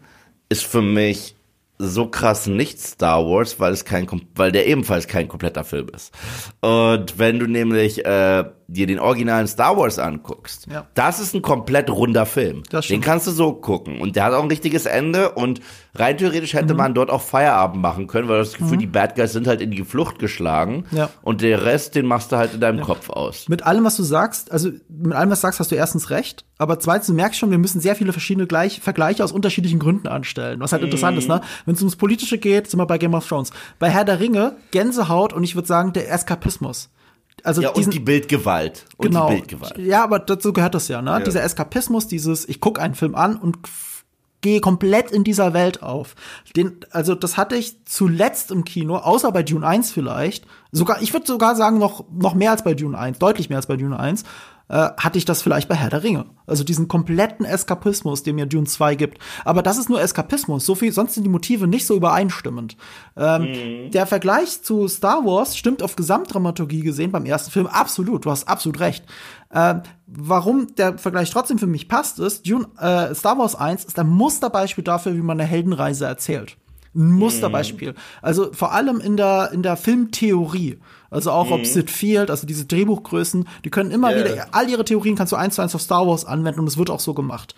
ist für mich so krass nicht Star Wars, weil es kein, weil der ebenfalls kein kompletter Film ist. Und wenn du nämlich äh, dir den originalen Star Wars anguckst, ja. das ist ein komplett runder Film. Den kannst du so gucken. Und der hat auch ein richtiges Ende und rein theoretisch hätte mhm. man dort auch Feierabend machen können, weil das Gefühl, mhm. die Bad Guys sind halt in die Flucht geschlagen. Ja. Und der Rest, den machst du halt in deinem ja. Kopf aus. Mit allem, was du sagst, also mit allem, was du sagst, hast du erstens recht. Aber zweitens, du merkst schon, wir müssen sehr viele verschiedene Gleich Vergleiche aus unterschiedlichen Gründen anstellen. Was halt mhm. interessant ist, ne? Wenn es ums Politische geht, sind wir bei Game of Thrones. Bei Herr der Ringe, Gänsehaut und ich würde sagen, der Eskapismus. Also ja, diesen, und die Bildgewalt. Und genau. Die Bildgewalt. Ja, aber dazu gehört das ja, ne? Ja. Dieser Eskapismus, dieses, ich gucke einen Film an und gehe komplett in dieser Welt auf. Den, also das hatte ich zuletzt im Kino, außer bei Dune 1 vielleicht. Sogar, ich würde sogar sagen, noch, noch mehr als bei Dune 1, deutlich mehr als bei Dune 1 äh, hatte ich das vielleicht bei Herr der Ringe. Also diesen kompletten Eskapismus, den mir Dune 2 gibt. Aber das ist nur Eskapismus. So viel, sonst sind die Motive nicht so übereinstimmend. Ähm, mhm. Der Vergleich zu Star Wars stimmt auf Gesamtdramaturgie gesehen beim ersten Film absolut. Du hast absolut recht. Äh, warum der Vergleich trotzdem für mich passt, ist, Dune, äh, Star Wars 1 ist ein Musterbeispiel dafür, wie man eine Heldenreise erzählt. Ein Musterbeispiel. Mhm. Also vor allem in der, in der Filmtheorie. Also auch mhm. ob Sid Field, also diese Drehbuchgrößen, die können immer yeah. wieder, all ihre Theorien kannst du eins zu eins auf Star Wars anwenden und es wird auch so gemacht.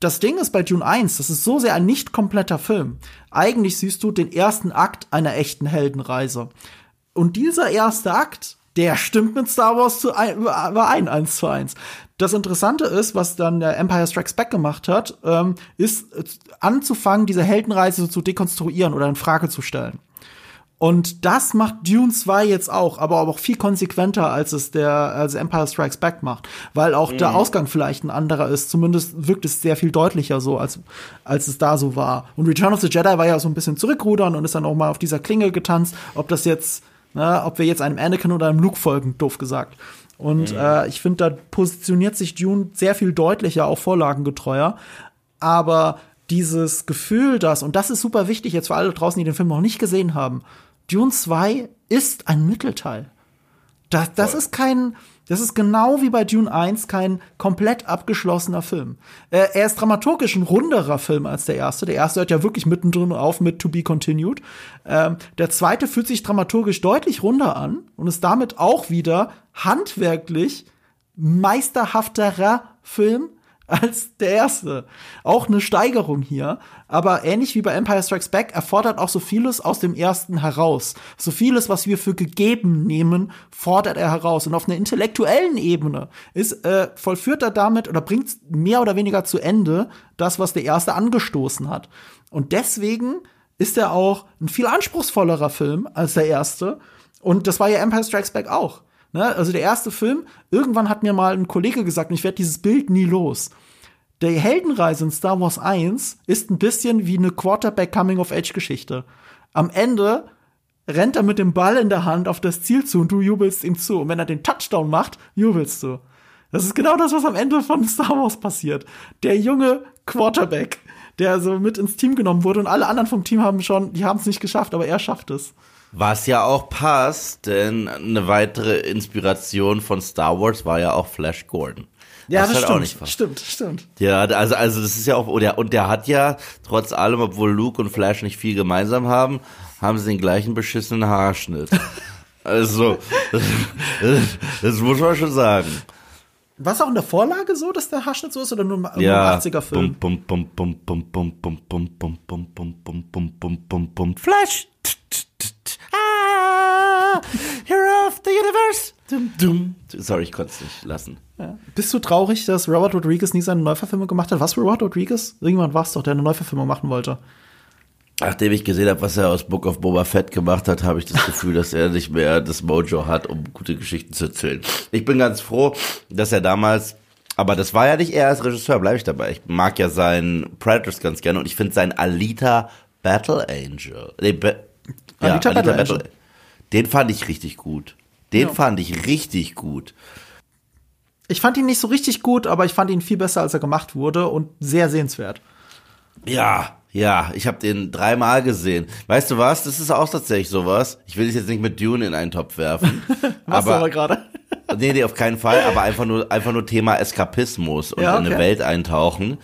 Das Ding ist bei Dune 1, das ist so sehr ein nicht kompletter Film. Eigentlich siehst du den ersten Akt einer echten Heldenreise. Und dieser erste Akt, der stimmt mit Star Wars zu ein, überein, eins zu eins. Das Interessante ist, was dann der Empire Strikes Back gemacht hat, ähm, ist äh, anzufangen, diese Heldenreise so zu dekonstruieren oder in Frage zu stellen. Und das macht Dune 2 jetzt auch, aber auch viel konsequenter, als es der als Empire Strikes Back macht, weil auch mhm. der Ausgang vielleicht ein anderer ist. Zumindest wirkt es sehr viel deutlicher so, als, als es da so war. Und Return of the Jedi war ja so ein bisschen zurückrudern und ist dann auch mal auf dieser Klinge getanzt, ob das jetzt, na, ob wir jetzt einem Anakin oder einem Luke folgen, doof gesagt. Und mhm. äh, ich finde, da positioniert sich Dune sehr viel deutlicher, auch vorlagengetreuer. Aber dieses Gefühl, das, und das ist super wichtig jetzt für alle draußen, die den Film noch nicht gesehen haben, Dune 2 ist ein Mittelteil. Das, das ist kein, das ist genau wie bei Dune 1 kein komplett abgeschlossener Film. Äh, er ist dramaturgisch ein runderer Film als der erste. Der erste hört ja wirklich mittendrin auf mit To Be Continued. Ähm, der zweite fühlt sich dramaturgisch deutlich runder an und ist damit auch wieder handwerklich meisterhafterer Film als der erste. Auch eine Steigerung hier, aber ähnlich wie bei Empire Strikes Back erfordert auch so vieles aus dem ersten heraus. So vieles, was wir für gegeben nehmen, fordert er heraus. Und auf einer intellektuellen Ebene ist, äh, vollführt er damit oder bringt mehr oder weniger zu Ende das, was der erste angestoßen hat. Und deswegen ist er auch ein viel anspruchsvollerer Film als der erste. Und das war ja Empire Strikes Back auch. Ne? Also der erste Film, irgendwann hat mir mal ein Kollege gesagt, ich werde dieses Bild nie los. Der Heldenreise in Star Wars 1 ist ein bisschen wie eine Quarterback Coming of Age Geschichte. Am Ende rennt er mit dem Ball in der Hand auf das Ziel zu und du jubelst ihm zu. Und wenn er den Touchdown macht, jubelst du. Das ist genau das, was am Ende von Star Wars passiert. Der junge Quarterback, der so mit ins Team genommen wurde und alle anderen vom Team haben schon, die haben es nicht geschafft, aber er schafft es. Was ja auch passt, denn eine weitere Inspiration von Star Wars war ja auch Flash Gordon. Ja, das, das halt stimmt. Stimmt, stimmt. Ja, also, also das ist ja auch, und der, und der hat ja, trotz allem, obwohl Luke und Flash nicht viel gemeinsam haben, haben sie den gleichen beschissenen Haarschnitt. also, das, das muss man schon sagen. War es auch in der Vorlage so, dass der Haarschnitt so ist oder nur im ja. 80er-Film? Bum, bum, bum, bum, bum, bum, bum, bum, bum, bum, bum, bum, bum, bum, bum, Flash! Ah, Hero of the Universe! Dum, dum. Sorry, ich konnte es nicht lassen. Ja. Bist du traurig, dass Robert Rodriguez nie seine Neuverfilmung gemacht hat? Was Robert Rodriguez? Irgendjemand war es doch, der eine Neuverfilmung machen wollte. Nachdem ich gesehen habe, was er aus Book of Boba Fett gemacht hat, habe ich das Gefühl, dass er nicht mehr das Mojo hat, um gute Geschichten zu erzählen. Ich bin ganz froh, dass er damals, aber das war ja nicht er als Regisseur, bleibe ich dabei. Ich mag ja seinen Predators ganz gerne und ich finde seinen Alita Battle Angel, nee, Ba- ja, Alita Battle Angel. den fand ich richtig gut. Den Ja. fand ich richtig gut. Ich fand ihn nicht so richtig gut, aber ich fand ihn viel besser, als er gemacht wurde und sehr sehenswert. Ja, ja, ich habe den dreimal gesehen. Weißt du was? Das ist auch tatsächlich sowas. Ich will es jetzt nicht mit Dune in einen Topf werfen. <laughs> Was aber, aber gerade? nee, nee, auf keinen Fall. Aber einfach nur, einfach nur Thema Eskapismus und Ja, in eine okay. Welt eintauchen.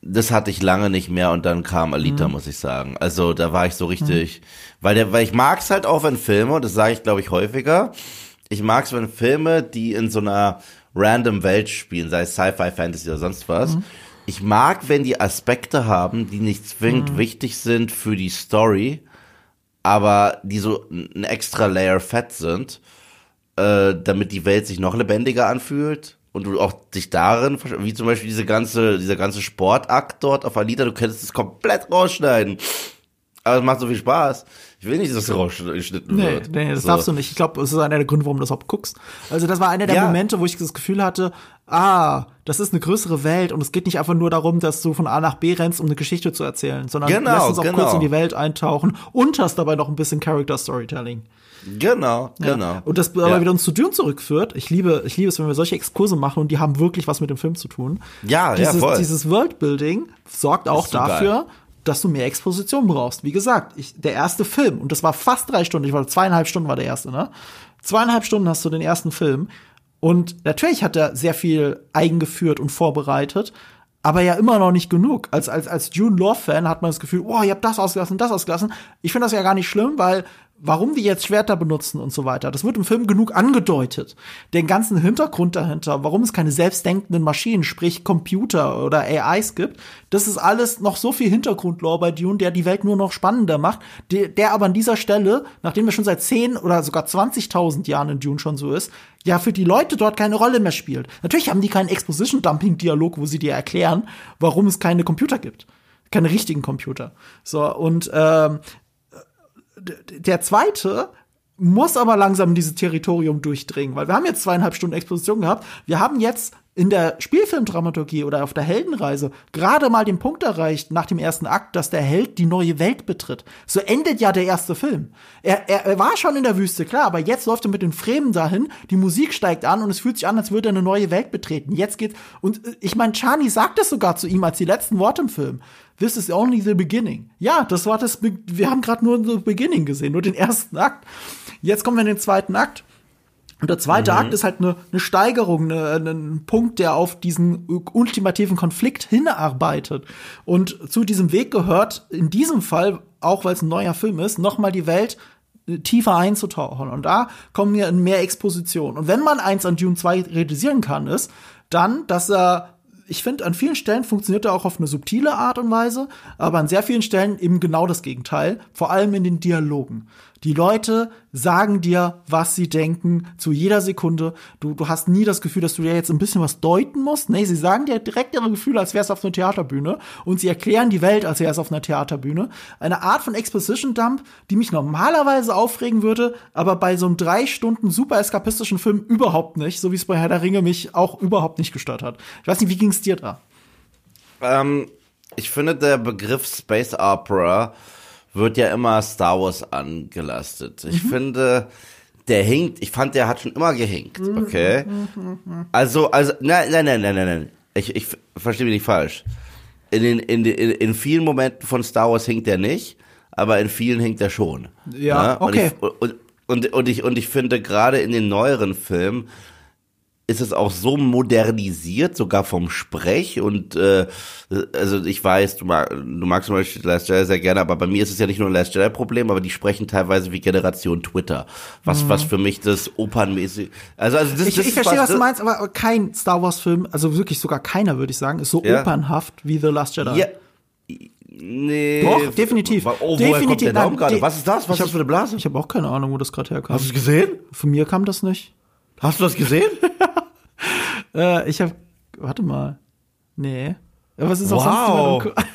Das hatte ich lange nicht mehr und dann kam Alita, Mhm. muss ich sagen. Also da war ich so richtig, weil der, weil ich mag's halt auch, wenn Filme, und das sage ich glaube ich häufiger, ich mag's, wenn Filme, die in so einer random Welt spielen, sei es Sci-Fi, Fantasy oder sonst was. Mhm. Ich mag, wenn die Aspekte haben, die nicht zwingend Mhm. wichtig sind für die Story, aber die so ein extra Layer fett sind, äh, damit die Welt sich noch lebendiger anfühlt und du auch dich darin, wie zum Beispiel diese ganze, dieser ganze Sportakt dort auf Alita, du könntest es komplett rausschneiden. Aber es macht so viel Spaß. Ich will nicht, dass es rausgeschnitten Nee, wird. nee, das so. darfst du nicht. Ich glaube, das ist einer der Gründe, warum du das überhaupt guckst. Also, das war einer der Ja. Momente, wo ich das Gefühl hatte, ah, das ist eine größere Welt und es geht nicht einfach nur darum, dass du von A nach B rennst, um eine Geschichte zu erzählen, sondern Genau, lass uns auch genau. kurz in die Welt eintauchen und hast dabei noch ein bisschen Character Storytelling. Genau, Ja. genau. Und das aber Ja. wieder uns zu Dune zurückführt. Ich liebe, ich liebe es, wenn wir solche Exkurse machen und die haben wirklich was mit dem Film zu tun. Ja, ja, dieses, voll. Dieses Worldbuilding sorgt auch dafür, geil. dass du mehr Exposition brauchst. Wie gesagt, ich, der erste Film, und das war fast drei Stunden, ich war zweieinhalb Stunden war der erste, ne? Zweieinhalb Stunden hast du den ersten Film. Und natürlich hat er sehr viel eingeführt und vorbereitet, aber ja immer noch nicht genug. Als, als, als Dune Lore-Fan hat man das Gefühl, oh, ihr habt das ausgelassen, das ausgelassen. Ich finde das ja gar nicht schlimm, weil warum die jetzt Schwerter benutzen und so weiter, das wird im Film genug angedeutet. Den ganzen Hintergrund dahinter, warum es keine selbstdenkenden Maschinen, sprich Computer oder AIs gibt, das ist alles noch so viel Hintergrundlore bei Dune, der die Welt nur noch spannender macht, der, der aber an dieser Stelle, nachdem wir schon seit 10 oder sogar 20.000 Jahren in Dune schon so ist, ja für die Leute dort keine Rolle mehr spielt. Natürlich haben die keinen Exposition-Dumping-Dialog, wo sie dir erklären, warum es keine Computer gibt. Keine richtigen Computer. So, und ähm, der zweite muss aber langsam dieses Territorium durchdringen, weil wir haben jetzt zweieinhalb Stunden Exposition gehabt. Wir haben jetzt in der Spielfilmdramaturgie oder auf der Heldenreise gerade mal den Punkt erreicht nach dem ersten Akt, dass der Held die neue Welt betritt. So endet ja der erste Film. Er, er, er war schon in der Wüste, klar, aber jetzt läuft er mit den Fremen dahin, die Musik steigt an und es fühlt sich an, als würde er eine neue Welt betreten. Jetzt geht's, und äh, ich meine, Chani sagt es sogar zu ihm als die letzten Worte im Film. This is only the beginning. Ja, das war das, Be wir haben gerade nur the beginning gesehen, nur den ersten Akt. Jetzt kommen wir in den zweiten Akt. Und der zweite Akt ist halt eine, eine Steigerung, eine, ein Punkt, der auf diesen ultimativen Konflikt hinarbeitet. Und zu diesem Weg gehört in diesem Fall, auch weil es ein neuer Film ist, nochmal die Welt äh, tiefer einzutauchen. Und da kommen wir in mehr Exposition. Und wenn man eins an Dune 2 realisieren kann, ist dann, dass er ich finde, an vielen Stellen funktioniert er auch auf eine subtile Art und Weise, aber an sehr vielen Stellen eben genau das Gegenteil, vor allem in den Dialogen. Die Leute sagen dir, was sie denken, zu jeder Sekunde. Du, du hast nie das Gefühl, dass du dir jetzt ein bisschen was deuten musst. Nee, sie sagen dir direkt ihre Gefühle, als wär's auf einer Theaterbühne. Und sie erklären die Welt, als wäre es auf einer Theaterbühne. Eine Art von Exposition-Dump, die mich normalerweise aufregen würde, aber bei so einem drei Stunden super eskapistischen Film überhaupt nicht, so wie es bei Herr der Ringe mich auch überhaupt nicht gestört hat. Ich weiß nicht, wie ging's dir da? Ähm, ich finde, der Begriff Space Opera wird ja immer Star Wars angelastet. Ich finde, der hinkt, ich fand, der hat schon immer gehinkt, okay? Also, also, nein, nein, nein, nein, nein, nein. Ich, ich verstehe mich nicht falsch. In, den, in, den- in, in vielen Momenten von Star Wars hinkt er nicht, aber in vielen hinkt er schon. Ja, Ne? Und okay. ich, und, und, und, ich, und ich finde, gerade in den neueren Filmen ist es auch so modernisiert, sogar vom Sprech und äh, also ich weiß, du, mag, du magst zum Beispiel Last Jedi sehr gerne, aber bei mir ist es ja nicht nur ein Last Jedi Problem, aber die sprechen teilweise wie Generation Twitter, was was für mich das opernmäßig, also also das, Mhm. Ich, das ich verstehe, was du das- meinst, aber kein Star Wars-Film, also wirklich sogar keiner, würde ich sagen, ist so Ja. opernhaft wie The Last Jedi. Ja, nee. Doch, definitiv. Oh, woher kommt definitiv. der Daumen gerade? de- Was ist das? Was ich ist das für eine Blase? Ich habe auch keine Ahnung, wo das gerade herkam. Hast du es gesehen? Von mir kam das nicht. Hast du das gesehen? <laughs> Äh, ich habe, warte mal. Nee. Was ist auch Wow. sonst? <laughs>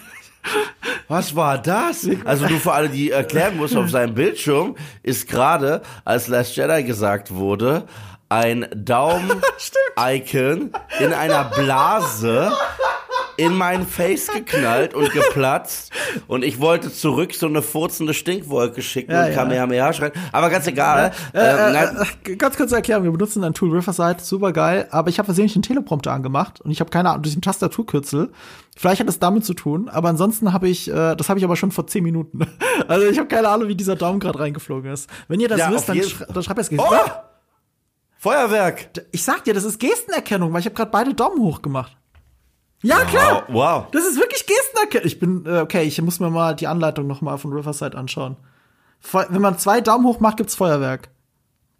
<laughs> Was war das? Also nur für alle, die erklären muss, auf seinem Bildschirm ist gerade, als Last Jedi gesagt wurde, ein Daumen-Icon <laughs> in einer Blase in mein Face geknallt und geplatzt. Und ich wollte zurück so eine furzende Stinkwolke schicken Ja, und ja. Kamehameha schreien. Aber ganz egal. Äh, Ähm, nein, äh, ganz kurz erklären, wir benutzen ein Tool Riverside, super geil, aber ich habe versehentlich einen Teleprompter angemacht und ich habe keine Ahnung, durch den Tastaturkürzel. Vielleicht hat es damit zu tun, aber ansonsten habe ich, äh, das habe ich aber schon vor zehn Minuten. <laughs> Also ich habe keine Ahnung, wie dieser Daumen gerade reingeflogen ist. Wenn ihr das Ja, wisst, dann, sch dann schreibt es. Oh! Feuerwerk! Ich sag dir, das ist Gestenerkennung, weil ich habe gerade beide Daumen hoch gemacht. Ja, klar. Wow, wow. Das ist wirklich Gestenerkennung. Ich bin, äh, okay, ich muss mir mal die Anleitung noch mal von Riverside anschauen. Wenn man zwei Daumen hoch macht, gibt's Feuerwerk.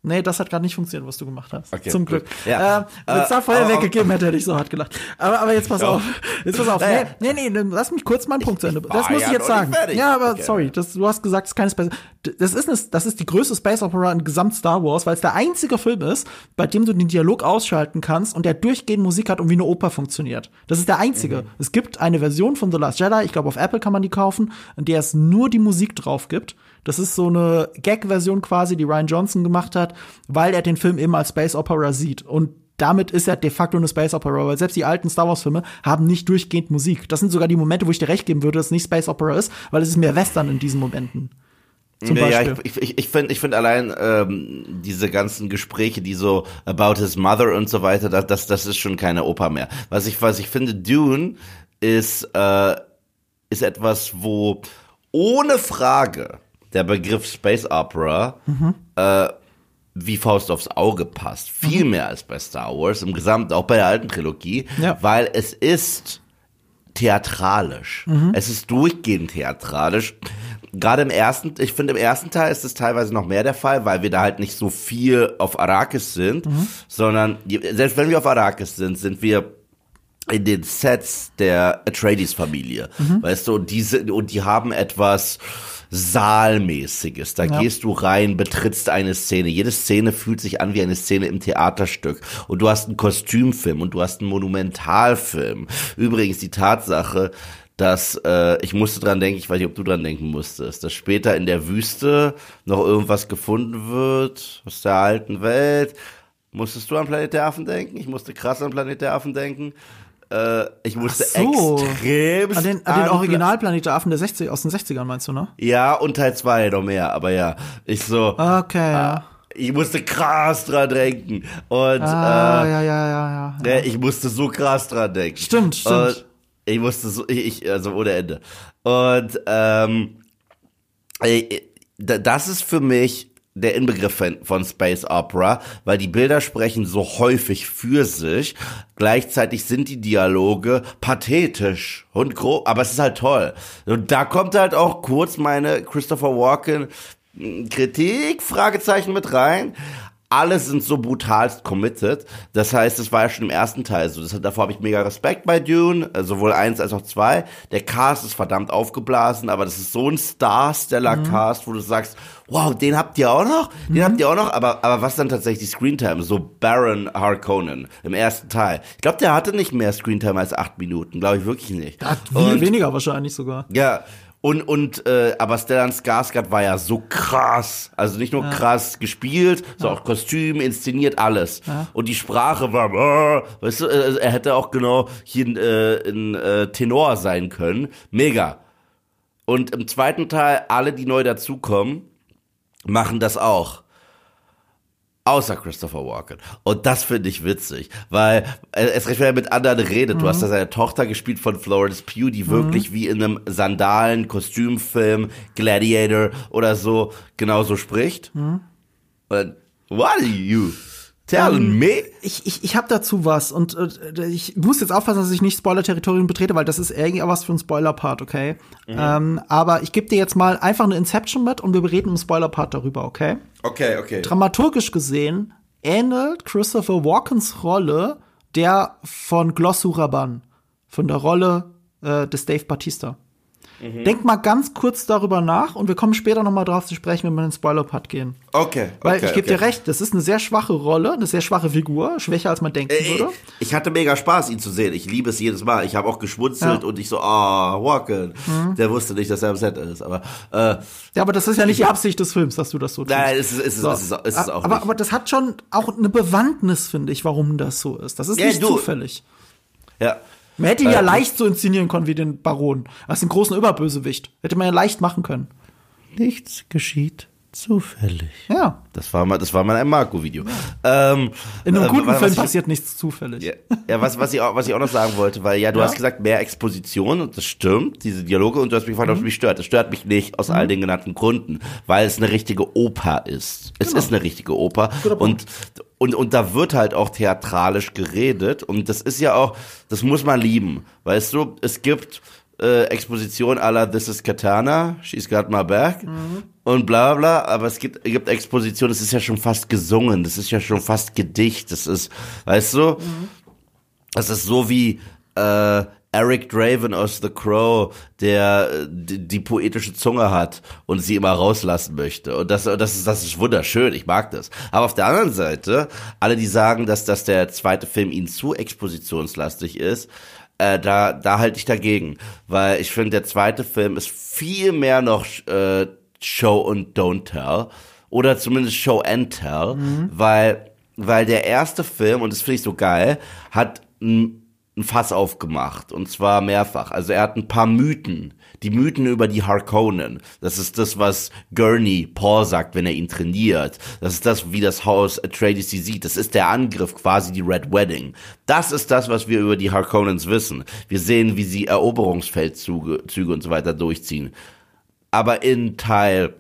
Nee, das hat gerade nicht funktioniert, was du gemacht hast. Okay, Zum gut. Glück. Ja. Ähm, Wenn es da Äh, Feuerwerk aber- gegeben hätte, hätte ich so hart gelacht. Aber, aber jetzt pass Ja. auf. Jetzt pass auf. Naja. Nee, nee, nee, lass mich kurz meinen Punkt zu Ende. ich Das muss ja ich jetzt sagen. Ja, aber Okay. sorry, das, du hast gesagt, es ist keine Space. Das ist, eine, das ist die größte Space Opera in gesamt Star Wars, weil es der einzige Film ist, bei dem du den Dialog ausschalten kannst und der durchgehend Musik hat und wie eine Oper funktioniert. Das ist der einzige. Mhm. Es gibt eine Version von The Last Jedi, ich glaube auf Apple kann man die kaufen, in der es nur die Musik drauf gibt. Das ist so eine Gag-Version quasi, die Ryan Johnson gemacht hat, weil er den Film eben als Space Opera sieht. Und damit ist er de facto eine Space Opera, weil selbst die alten Star Wars Filme haben nicht durchgehend Musik. Das sind sogar die Momente, wo ich dir recht geben würde, dass es nicht Space Opera ist, weil es ist mehr Western in diesen Momenten. Zum ja, Beispiel. ich, ich, ich finde ich find allein ähm, diese ganzen Gespräche, die so about his mother und so weiter, das, das, das ist schon keine Oper mehr. Was ich, was ich finde, Dune ist, äh, ist etwas, wo ohne Frage der Begriff Space Opera mhm. äh, wie Faust aufs Auge passt. Viel mhm. mehr als bei Star Wars, im Gesamt, auch bei der alten Trilogie, ja. weil es ist theatralisch. Mhm. Es ist durchgehend theatralisch gerade im ersten, ich finde im ersten Teil ist es teilweise noch mehr der Fall, weil wir da halt nicht so viel auf Arrakis sind, mhm. sondern selbst wenn wir auf Arrakis sind, sind wir in den Sets der Atreides-Familie, mhm. weißt du, und diese und die haben etwas Saalmäßiges. Da ja. gehst du rein, betrittst eine Szene. Jede Szene fühlt sich an wie eine Szene im Theaterstück. Und du hast einen Kostümfilm und du hast einen Monumentalfilm. Übrigens die Tatsache, dass äh, ich musste dran denken, ich weiß nicht, ob du dran denken musstest, dass später in der Wüste noch irgendwas gefunden wird aus der alten Welt. Musstest du an Planet der Affen denken? Ich musste krass an Planet der Affen denken. Äh, ich musste so. extrem an den, an den Originalplanet der Affen der 60, aus den 60ern meinst du, ne? Ja, und Teil 2 noch mehr, aber ja, ich so. Okay. Ah, ich musste krass dran denken. Und ah, äh, ja, ja, ja, ja, ja. Ich musste so krass dran denken. Stimmt, stimmt. Und ich musste so, ich, also ohne Ende. Und ähm, das ist für mich der Inbegriff von Space Opera, weil die Bilder sprechen so häufig für sich. Gleichzeitig sind die Dialoge pathetisch und grob, aber es ist halt toll. Und da kommt halt auch kurz meine Christopher Walken hm, Kritik, Fragezeichen mit rein alle sind so brutalst committed. Das heißt, es war ja schon im ersten Teil so. Das, davor habe ich mega Respekt bei Dune, äh, sowohl eins als auch zwei. Der Cast ist verdammt aufgeblasen, aber das ist so ein Star-Stellar-Cast, mhm. wo du sagst, wow, den habt ihr auch noch? Den mhm. habt ihr auch noch? Aber, aber was dann tatsächlich Screentime? So Baron Harkonnen im ersten Teil. Ich glaube, der hatte nicht mehr Screentime als acht Minuten. Glaube ich wirklich nicht. Viel Und, weniger wahrscheinlich sogar. Ja, und, und äh, aber Stellan Skarsgård war ja so krass. Also nicht nur ja. krass gespielt, sondern auch Kostüm, inszeniert, alles. Ja. Und die Sprache war, äh, weißt du, äh, er hätte auch genau hier ein, äh, ein äh, Tenor sein können. Mega. Und im zweiten Teil, alle, die neu dazukommen, machen das auch. Außer Christopher Walken. Und das finde ich witzig, weil äh, es recht, wenn er mit anderen redet. Mhm. Du hast da seine Tochter gespielt von Florence Pugh, die mhm. wirklich wie in einem Sandalen, Kostümfilm, Gladiator oder so genauso spricht. Mhm. Und what are you? Tell ähm, me. Ich, ich, ich habe dazu was und äh, ich muss jetzt aufpassen, dass ich nicht Spoiler-Territorium betrete, weil das ist irgendwie was für ein Spoiler-Part, okay? Mhm. Ähm, aber ich gebe dir jetzt mal einfach eine Inception mit und wir reden im Spoiler-Part darüber, okay? Okay, okay. Dramaturgisch gesehen ähnelt Christopher Walkens Rolle der von Glossuraban, von der Rolle äh, des Dave Batista. Mhm. Denk mal ganz kurz darüber nach und wir kommen später noch mal drauf zu sprechen, wenn wir in den Spoiler-Part gehen. Okay. Weil okay, ich gebe okay. dir recht, das ist eine sehr schwache Rolle, eine sehr schwache Figur, schwächer als man denken äh, würde. Ich hatte mega Spaß, ihn zu sehen. Ich liebe es jedes Mal. Ich habe auch geschmunzelt ja. und ich so, ah, oh, Walken. Mhm. Der wusste nicht, dass er im Set ist. Aber äh, ja, aber das ist ja nicht die Absicht des Films, dass du das so tust. Nein, es ist, es ist, so. es ist, es ist auch aber, nicht. aber das hat schon auch eine Bewandtnis, finde ich, warum das so ist. Das ist ja, nicht du. zufällig. Ja. Man hätte ihn äh, ja leicht so inszenieren können wie den Baron. Als den großen Überbösewicht. Hätte man ja leicht machen können. Nichts geschieht zufällig. Ja. Das war mal, das war mal ein Marco-Video. Ähm, In einem äh, guten Film passiert nichts zufällig. Ja, ja, was, was, ich auch, was ich auch noch sagen wollte, weil ja, du ja. hast gesagt, mehr Exposition und das stimmt, diese Dialoge und du hast mich gefragt, mhm. ob es mich stört. Das stört mich nicht aus mhm. all den genannten Gründen, weil es eine richtige Oper ist. Es genau. ist eine richtige Oper und und, und da wird halt auch theatralisch geredet und das ist ja auch, das muss man lieben, weißt du, es gibt äh, Exposition aller This is Katana, She's Got My Back mhm. und bla bla, aber es gibt, gibt Exposition, das ist ja schon fast gesungen, das ist ja schon fast Gedicht, das ist, weißt du, mhm. das ist so wie äh, Eric Draven aus The Crow, der die, die, poetische Zunge hat und sie immer rauslassen möchte. Und das, das, ist, das ist wunderschön, ich mag das. Aber auf der anderen Seite, alle, die sagen, dass, dass der zweite Film ihnen zu expositionslastig ist, äh, da, da halte ich dagegen. Weil ich finde, der zweite Film ist viel mehr noch äh, Show und Don't Tell. Oder zumindest Show and Tell, mhm. weil weil der erste Film, und das finde ich so geil, hat ein, ein Fass aufgemacht. Und zwar mehrfach. Also er hat ein paar Mythen. Die Mythen über die Harkonnen. Das ist das, was Gurney Paul sagt, wenn er ihn trainiert. Das ist das, wie das Haus Atreides sie sieht. Das ist der Angriff, quasi die Red Wedding. Das ist das, was wir über die Harkonnens wissen. Wir sehen, wie sie Eroberungsfeldzüge Züge und so weiter durchziehen. Aber in Teil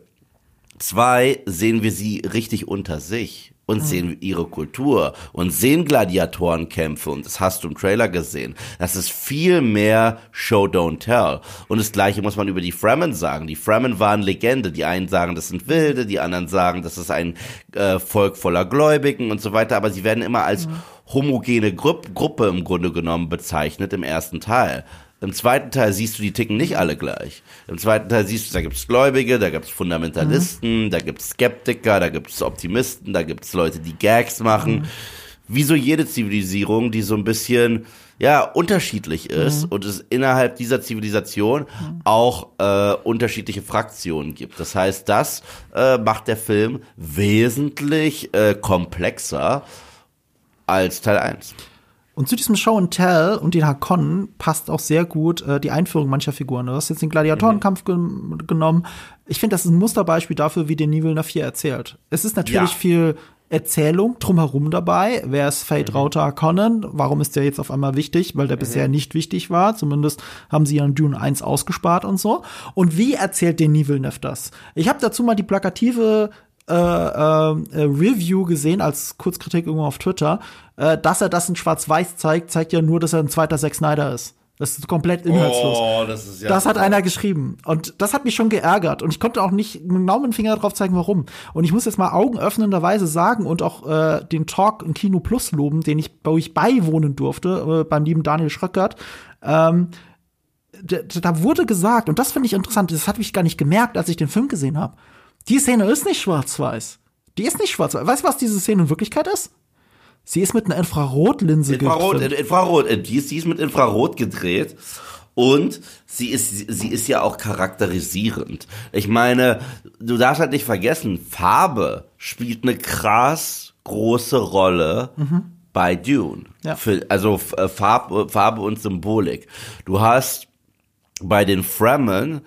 zwei sehen wir sie richtig unter sich und sehen ihre Kultur und sehen Gladiatorenkämpfe und das hast du im Trailer gesehen. Das ist viel mehr Show Don't Tell. Und das gleiche muss man über die Fremen sagen. Die Fremen waren Legende. Die einen sagen, das sind Wilde, die anderen sagen, das ist ein äh, Volk voller Gläubigen und so weiter, aber sie werden immer als homogene Gru Gruppe im Grunde genommen bezeichnet im ersten Teil. Im zweiten Teil siehst du, die ticken nicht alle gleich. Im zweiten Teil siehst du, da gibt's Gläubige, da gibt's Fundamentalisten, da gibt's Skeptiker, da gibt's Optimisten, da gibt's Leute, die Gags machen. Wie so jede Zivilisierung, die so ein bisschen ja unterschiedlich ist und es innerhalb dieser Zivilisation auch äh, unterschiedliche Fraktionen gibt. Das heißt, das äh, macht der Film wesentlich äh, komplexer als Teil 1. Und zu diesem Show and Tell und den Harkonnen passt auch sehr gut äh, die Einführung mancher Figuren. Du hast jetzt den Gladiatorenkampf ge genommen. Ich finde, das ist ein Musterbeispiel dafür, wie den Nivel 4 erzählt. Es ist natürlich Ja. viel Erzählung drumherum dabei. Wer ist Fate Rauter Harkonnen? Warum ist der jetzt auf einmal wichtig? Weil der bisher nicht wichtig war. Zumindest haben sie ja in Dune 1 ausgespart und so. Und wie erzählt den Nivelnev das? Ich habe dazu mal die plakative äh, äh, äh, Review gesehen als Kurzkritik irgendwo auf Twitter, äh, dass er das in Schwarz-Weiß zeigt, zeigt ja nur, dass er ein zweiter Zack Snyder ist. Das ist komplett inhaltslos. Oh, das ist ja. Das hat einer geschrieben. Und das hat mich schon geärgert. Und ich konnte auch nicht genau mit dem Finger drauf zeigen, warum. Und ich muss jetzt mal augenöffnenderweise sagen und auch äh, den Talk in Kino Plus loben, den ich, wo ich beiwohnen durfte, äh, beim lieben Daniel Schröckert. Ähm, da, da wurde gesagt, und das finde ich interessant, das hatte ich gar nicht gemerkt, als ich den Film gesehen habe. Die Szene ist nicht schwarz-weiß. Die ist nicht schwarz-weiß. Weißt du, was diese Szene in Wirklichkeit ist? Sie ist mit einer Infrarotlinse Infrarot, gefilmt. Infrarot, äh, die ist, die ist mit Infrarot gedreht. Und sie ist, sie ist ja auch charakterisierend. Ich meine, du darfst halt nicht vergessen, Farbe spielt eine krass große Rolle bei Dune. Ja. Für, also äh, Farb, Farbe und Symbolik. Du hast bei den Fremen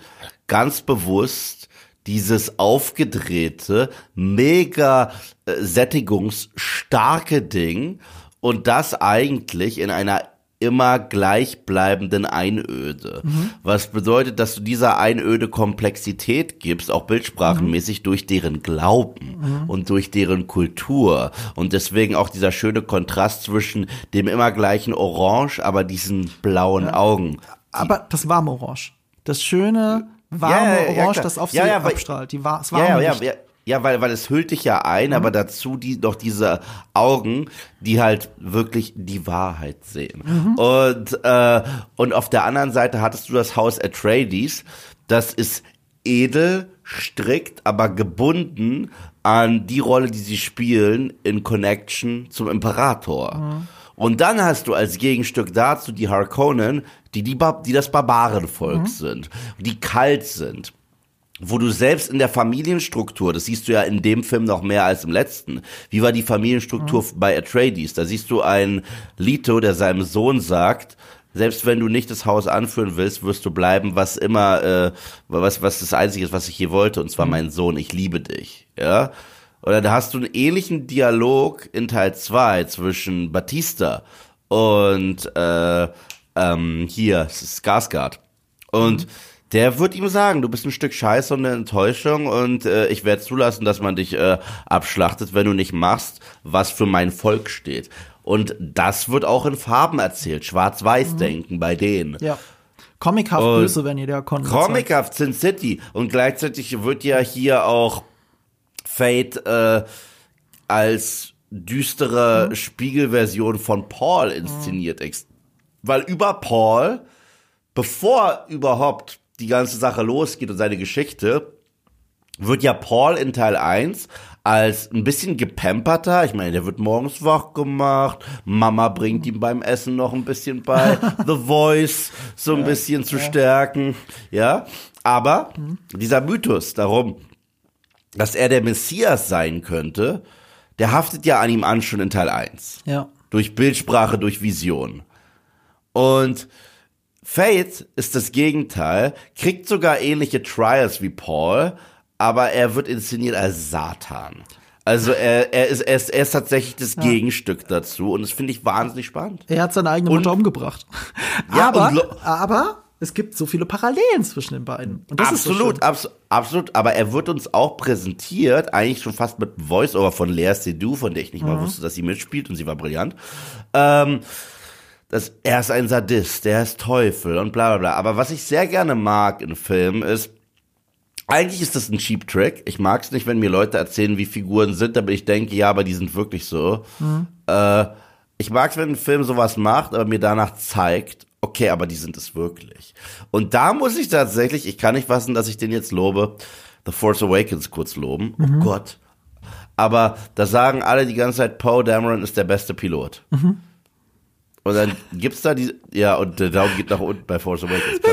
ganz bewusst dieses aufgedrehte, mega äh, sättigungsstarke Ding und das eigentlich in einer immer gleichbleibenden Einöde. Was bedeutet, dass du dieser Einöde Komplexität gibst, auch bildsprachenmäßig durch deren Glauben und durch deren Kultur. Und deswegen auch dieser schöne Kontrast zwischen dem immer gleichen Orange, aber diesen blauen Augen. Aber das warme Orange. Das schöne, warme Ja, ja, Orange, das auf sie ja, abstrahlt. Die war, Ja, warme ja, ja, ja, weil, weil es hüllt dich ja ein, aber dazu die noch diese Augen, die halt wirklich die Wahrheit sehen. Und, äh, und auf der anderen Seite hattest du das Haus Atreides, das ist edel, strikt, aber gebunden an die Rolle, die sie spielen in Connection zum Imperator. Und dann hast du als Gegenstück dazu die Harkonnen, die, die, die das Barbarenvolk sind, die kalt sind wo du selbst in der Familienstruktur, das siehst du ja in dem Film noch mehr als im letzten, wie war die Familienstruktur bei Atreides? Da siehst du einen Leto, der seinem Sohn sagt, selbst wenn du nicht das Haus anführen willst, wirst du bleiben, was immer, äh, was, was das Einzige ist, was ich hier wollte, und zwar mein Sohn, ich liebe dich, ja? Oder da hast du einen ähnlichen Dialog in Teil 2 zwischen Batista und äh, ähm, hier, Skarsgård. Und der wird ihm sagen, du bist ein Stück Scheiße und eine Enttäuschung und äh, ich werde zulassen, dass man dich äh, abschlachtet, wenn du nicht machst, was für mein Volk steht. Und das wird auch in Farben erzählt, Schwarz-Weiß-Denken bei denen. Ja. Comichaft Und böse, wenn ihr der Comichaft Sin City und gleichzeitig wird ja hier auch Fate äh, als düstere Spiegelversion von Paul inszeniert. Ex- Weil über Paul, bevor überhaupt die ganze Sache losgeht und seine Geschichte, wird ja Paul in Teil 1 als ein bisschen gepamperter, ich meine, der wird morgens wach gemacht, Mama bringt ihm beim Essen noch ein bisschen bei, <laughs> The Voice so ein bisschen zu stärken, ja, aber dieser Mythos darum, dass er der Messias sein könnte, der haftet ja an ihm an schon in Teil 1. Ja. Durch Bildsprache, durch Vision. Und Fate ist das Gegenteil, kriegt sogar ähnliche Trials wie Paul, aber er wird inszeniert als Satan. Also er, er, ist, er, ist, er ist tatsächlich das Gegenstück dazu und das finde ich wahnsinnig spannend. Er hat seine eigene Und- Mutter umgebracht. Ja, aber, aber es gibt so viele Parallelen zwischen den beiden. Das absolut, ist so abs absolut. Aber er wird uns auch präsentiert, eigentlich schon fast mit Voice-Over von Lea Seydoux, von der ich nicht Mhm. mal wusste, dass sie mitspielt und sie war brillant. Ähm, dass er ist ein Sadist, der ist Teufel und bla bla bla. Aber was ich sehr gerne mag in Filmen ist, eigentlich ist das ein Cheap Trick. Ich mag es nicht, wenn mir Leute erzählen, wie Figuren sind, aber ich denke, ja, aber die sind wirklich so. Äh, ich mag es, wenn ein Film sowas macht, aber mir danach zeigt, okay, aber die sind es wirklich. Und da muss ich tatsächlich, ich kann nicht fassen, dass ich den jetzt lobe, The Force Awakens kurz loben. Oh Gott. Aber da sagen alle die ganze Zeit, Poe Dameron ist der beste Pilot. Und dann gibt's da die, ja, und der Daumen geht nach unten bei Force Awakens. <laughs>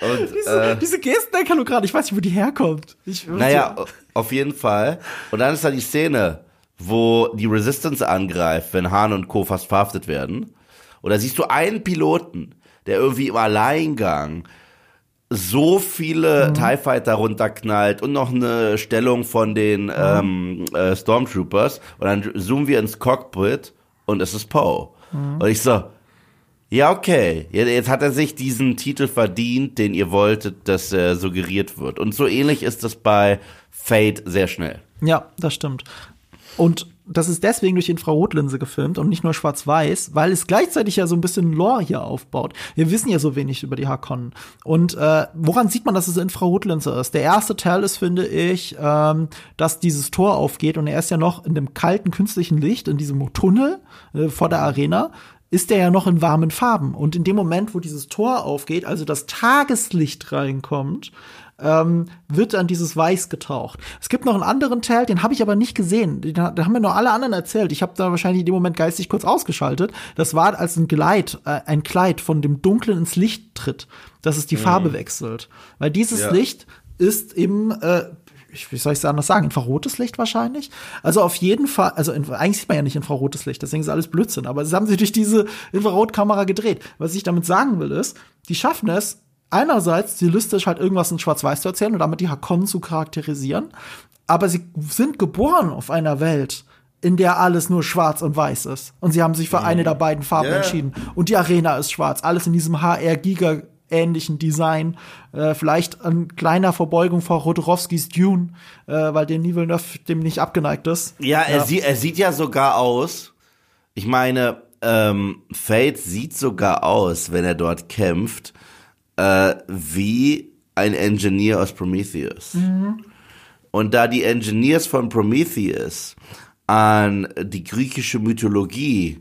und, Diese, diese Gesten erkenne gerade. Ich weiß nicht, wo die herkommt. Ich, Naja, <laughs> auf jeden Fall. Und dann ist da die Szene, wo die Resistance angreift, wenn Hahn und Co. fast verhaftet werden. Und da siehst du einen Piloten, der irgendwie im Alleingang so viele TIE Fighter runterknallt und noch eine Stellung von den ähm, äh, Stormtroopers. Und dann zoomen wir ins Cockpit und es ist Poe. Und ich so, ja, okay. Jetzt hat er sich diesen Titel verdient, den ihr wolltet, dass er suggeriert wird. Und so ähnlich ist das bei Fate sehr schnell. Ja, das stimmt. Und das ist deswegen durch Infrarotlinse gefilmt und nicht nur schwarz-weiß, weil es gleichzeitig ja so ein bisschen Lore hier aufbaut. Wir wissen ja so wenig über die Hakonnen. Und äh, woran sieht man, dass es Infrarotlinse ist? Der erste Teil ist, finde ich, ähm, dass dieses Tor aufgeht und er ist ja noch in dem kalten künstlichen Licht, in diesem Tunnel äh, vor der Arena ist er ja noch in warmen Farben. Und in dem Moment, wo dieses Tor aufgeht, also das Tageslicht reinkommt, ähm, wird dann dieses Weiß getaucht. Es gibt noch einen anderen Teil, den habe ich aber nicht gesehen. Den, den haben mir nur alle anderen erzählt. Ich habe da wahrscheinlich in dem Moment geistig kurz ausgeschaltet. Das war als ein Gleit, äh, ein Kleid von dem Dunklen ins Licht tritt, dass es die Farbe wechselt. Weil dieses Ja. Licht ist im äh, ich, wie soll ich es anders sagen, infrarotes Licht wahrscheinlich. Also auf jeden Fall, also in, eigentlich sieht man ja nicht infrarotes Licht, deswegen ist alles Blödsinn, aber das haben sie durch diese Infrarotkamera gedreht. Was ich damit sagen will ist, die schaffen es, einerseits stilistisch halt irgendwas in Schwarz-Weiß zu erzählen und damit die Hakonnen zu charakterisieren, aber sie sind geboren auf einer Welt, in der alles nur schwarz und weiß ist. Und sie haben sich für eine der beiden Farben Ja. entschieden. Und die Arena ist schwarz. Alles in diesem HR-Giga ähnlichen Design. Äh, vielleicht ein kleiner Verbeugung vor Rodorowskis Dune, äh, weil der Villeneuve dem nicht abgeneigt ist. Ja, er, Sie, er sieht ja sogar aus. Ich meine, ähm, Fate sieht sogar aus, wenn er dort kämpft, äh, wie ein Engineer aus Prometheus. Und da die Engineers von Prometheus an die griechische Mythologie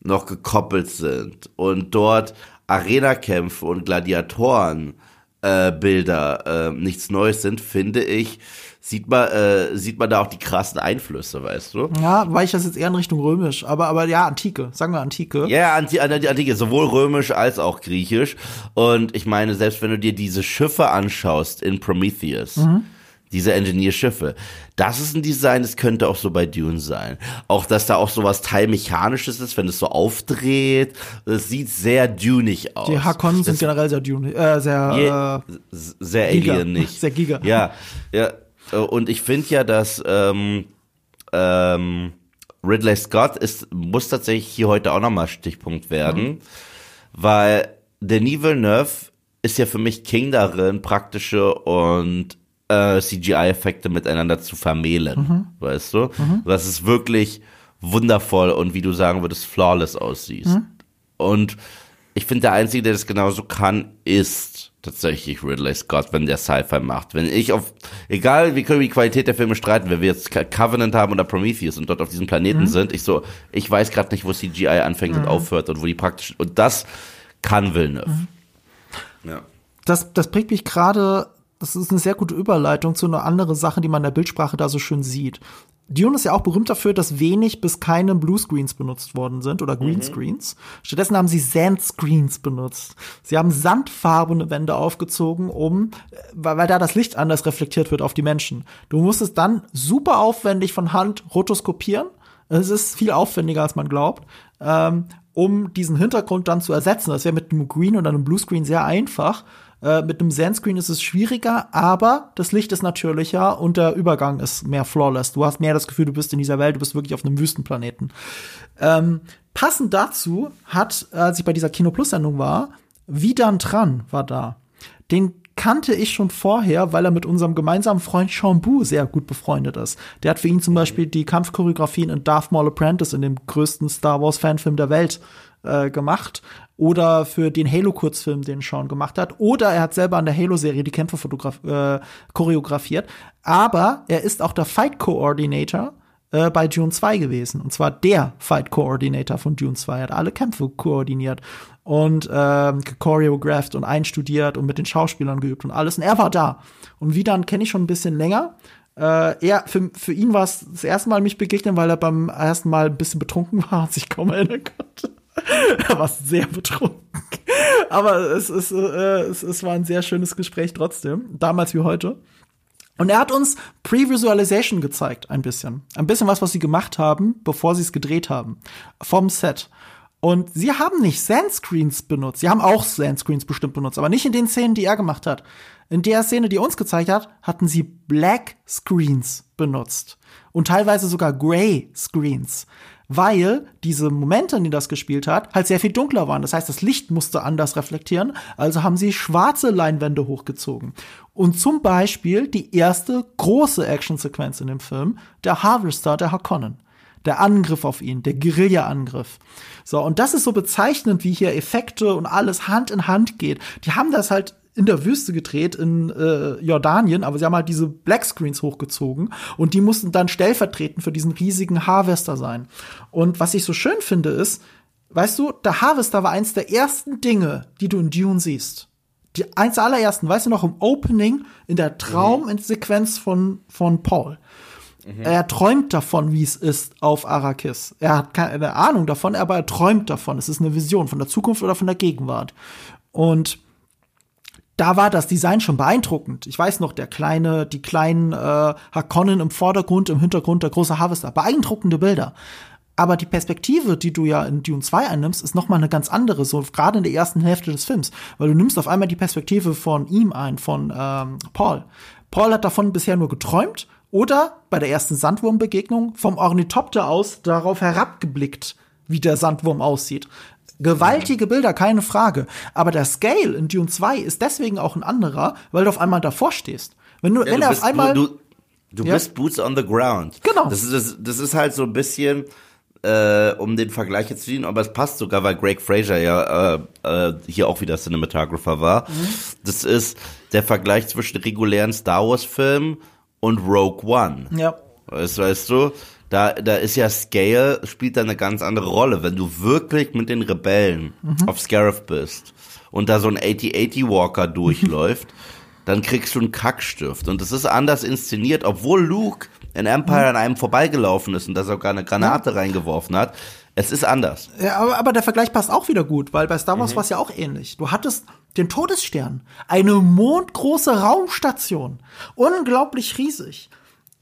noch gekoppelt sind und dort Arenakämpfe und Gladiatoren äh, Bilder äh, nichts Neues sind, finde ich, sieht man, äh, sieht man da auch die krassen Einflüsse, weißt du? Ja, weil ich das jetzt eher in Richtung römisch, aber, aber ja, Antike, sagen wir Antike. Ja, Anti Anti Antike, sowohl römisch als auch griechisch. Und ich meine, selbst wenn du dir diese Schiffe anschaust in Prometheus, diese Engineer-Schiffe, das ist ein Design, das könnte auch so bei Dune sein. Auch, dass da auch sowas teilmechanisches ist, wenn es so aufdreht. Es sieht sehr dunig aus. Die Hakonnen sind Das- generell sehr dune, äh, sehr, äh, sehr Giga. Alien nicht. <laughs> Sehr Giga. Ja, ja. Und ich finde ja, dass ähm, ähm, Ridley Scott ist, muss tatsächlich hier heute auch nochmal Stichpunkt werden, Mhm. weil Denis Villeneuve ist ja für mich King darin, praktische und äh, CGI-Effekte miteinander zu vermählen, Mhm. weißt du? Dass es wirklich wundervoll und wie du sagen würdest, flawless aussieht. Mhm. Und ich finde, der Einzige, der das genauso kann, ist tatsächlich Ridley Scott, wenn der Sci-Fi macht. Wenn ich auf, egal wie können wir die Qualität der Filme streiten, wenn wir jetzt Co- Covenant haben oder Prometheus und dort auf diesem Planeten sind, ich so, ich weiß gerade nicht, wo CGI anfängt und aufhört und wo die praktisch, und das kann Villeneuve. Ja. das, das bringt mich gerade, das ist eine sehr gute Überleitung zu einer anderen Sache, die man in der Bildsprache da so schön sieht. Dune ist ja auch berühmt dafür, dass wenig bis keine Bluescreens benutzt worden sind oder Greenscreens. Mhm. Stattdessen haben sie Sandscreens benutzt. Sie haben sandfarbene Wände aufgezogen, um, weil, weil da das Licht anders reflektiert wird auf die Menschen. Du musst es dann super aufwendig von Hand rotoskopieren. Es ist viel aufwendiger, als man glaubt. Ähm, um diesen Hintergrund dann zu ersetzen. Das wäre mit einem Green oder einem Bluescreen sehr einfach. Äh, mit einem Sandscreen ist es schwieriger, aber das Licht ist natürlicher und der Übergang ist mehr flawless. Du hast mehr das Gefühl, du bist in dieser Welt, du bist wirklich auf einem Wüstenplaneten. Ähm, passend dazu hat, als ich bei dieser Kino Plus Sendung war, Vidan Tran war da. Den kannte ich schon vorher, weil er mit unserem gemeinsamen Freund Chambu sehr gut befreundet ist. Der hat für ihn zum Beispiel die Kampfchoreografien in Darth Maul Apprentice, in dem größten Star Wars Fanfilm der Welt, äh, gemacht. Oder für den Halo-Kurzfilm, den Sean gemacht hat. Oder er hat selber an der Halo-Serie die Kämpfe äh, choreografiert. Aber er ist auch der Fight Coordinator äh, bei Dune 2 gewesen. Und zwar der Fight Coordinator von Dune 2. Er hat alle Kämpfe koordiniert und ähm, choreographed und einstudiert und mit den Schauspielern geübt und alles. Und er war da. Und wie dann kenne ich schon ein bisschen länger. Äh, er, für, für ihn war es das erste Mal mich begegnen, weil er beim ersten Mal ein bisschen betrunken <laughs> war und sich kaum erinnern konnte. <laughs> er war sehr betrunken. Aber es, es, äh, es, es war ein sehr schönes Gespräch trotzdem, damals wie heute. Und er hat uns Pre-Visualization gezeigt, ein bisschen. Ein bisschen was, was sie gemacht haben, bevor sie es gedreht haben. Vom Set. Und sie haben nicht Sandscreens benutzt. Sie haben auch Sandscreens bestimmt benutzt, aber nicht in den Szenen, die er gemacht hat. In der Szene, die er uns gezeigt hat, hatten sie Black Screens benutzt. Und teilweise sogar Gray Screens weil diese Momente, in denen das gespielt hat, halt sehr viel dunkler waren. Das heißt, das Licht musste anders reflektieren, also haben sie schwarze Leinwände hochgezogen. Und zum Beispiel die erste große Actionsequenz in dem Film, der Harvester, der Harkonnen. Der Angriff auf ihn, der Guerilla-Angriff. So, und das ist so bezeichnend, wie hier Effekte und alles Hand in Hand geht. Die haben das halt in der Wüste gedreht in äh, Jordanien, aber sie haben halt diese Blackscreens hochgezogen und die mussten dann stellvertretend für diesen riesigen Harvester sein. Und was ich so schön finde ist, weißt du, der Harvester war eins der ersten Dinge, die du in Dune siehst. Die eins der allerersten, weißt du noch, im Opening, in der Traumsequenz von, von Paul. Mhm. Er träumt davon, wie es ist auf Arrakis. Er hat keine Ahnung davon, aber er träumt davon. Es ist eine Vision von der Zukunft oder von der Gegenwart. Und da war das Design schon beeindruckend. Ich weiß noch, der kleine, die kleinen äh, Hakonnen im Vordergrund, im Hintergrund der große Harvester. Beeindruckende Bilder. Aber die Perspektive, die du ja in Dune 2 einnimmst, ist nochmal eine ganz andere, so gerade in der ersten Hälfte des Films. Weil du nimmst auf einmal die Perspektive von ihm ein, von ähm, Paul. Paul hat davon bisher nur geträumt oder bei der ersten Sandwurmbegegnung vom Ornithopter aus darauf herabgeblickt, wie der Sandwurm aussieht. Gewaltige Bilder, keine Frage. Aber der Scale in Dune 2 ist deswegen auch ein anderer, weil du auf einmal davor stehst. Wenn du, ja, wenn du er bist, auf einmal. Du, du, ja. bist Boots on the Ground. Genau. Das ist, das, das ist halt so ein bisschen, äh, um den Vergleich jetzt zu ziehen, aber es passt sogar, weil Greg Fraser ja äh, äh, hier auch wieder Cinematographer war. Mhm. Das ist der Vergleich zwischen regulären Star Wars-Filmen und Rogue One. Ja. Weißt, weißt du? Da, da ist ja Scale, spielt da eine ganz andere Rolle. Wenn du wirklich mit den Rebellen mhm. auf Scarif bist und da so ein 8080 Walker <laughs> durchläuft, dann kriegst du einen Kackstift. Und das ist anders inszeniert, obwohl Luke in Empire mhm. an einem vorbeigelaufen ist und da sogar eine Granate ja. reingeworfen hat. Es ist anders. Ja, aber, aber der Vergleich passt auch wieder gut, weil bei Star Wars mhm. war es ja auch ähnlich. Du hattest den Todesstern, eine mondgroße Raumstation, unglaublich riesig.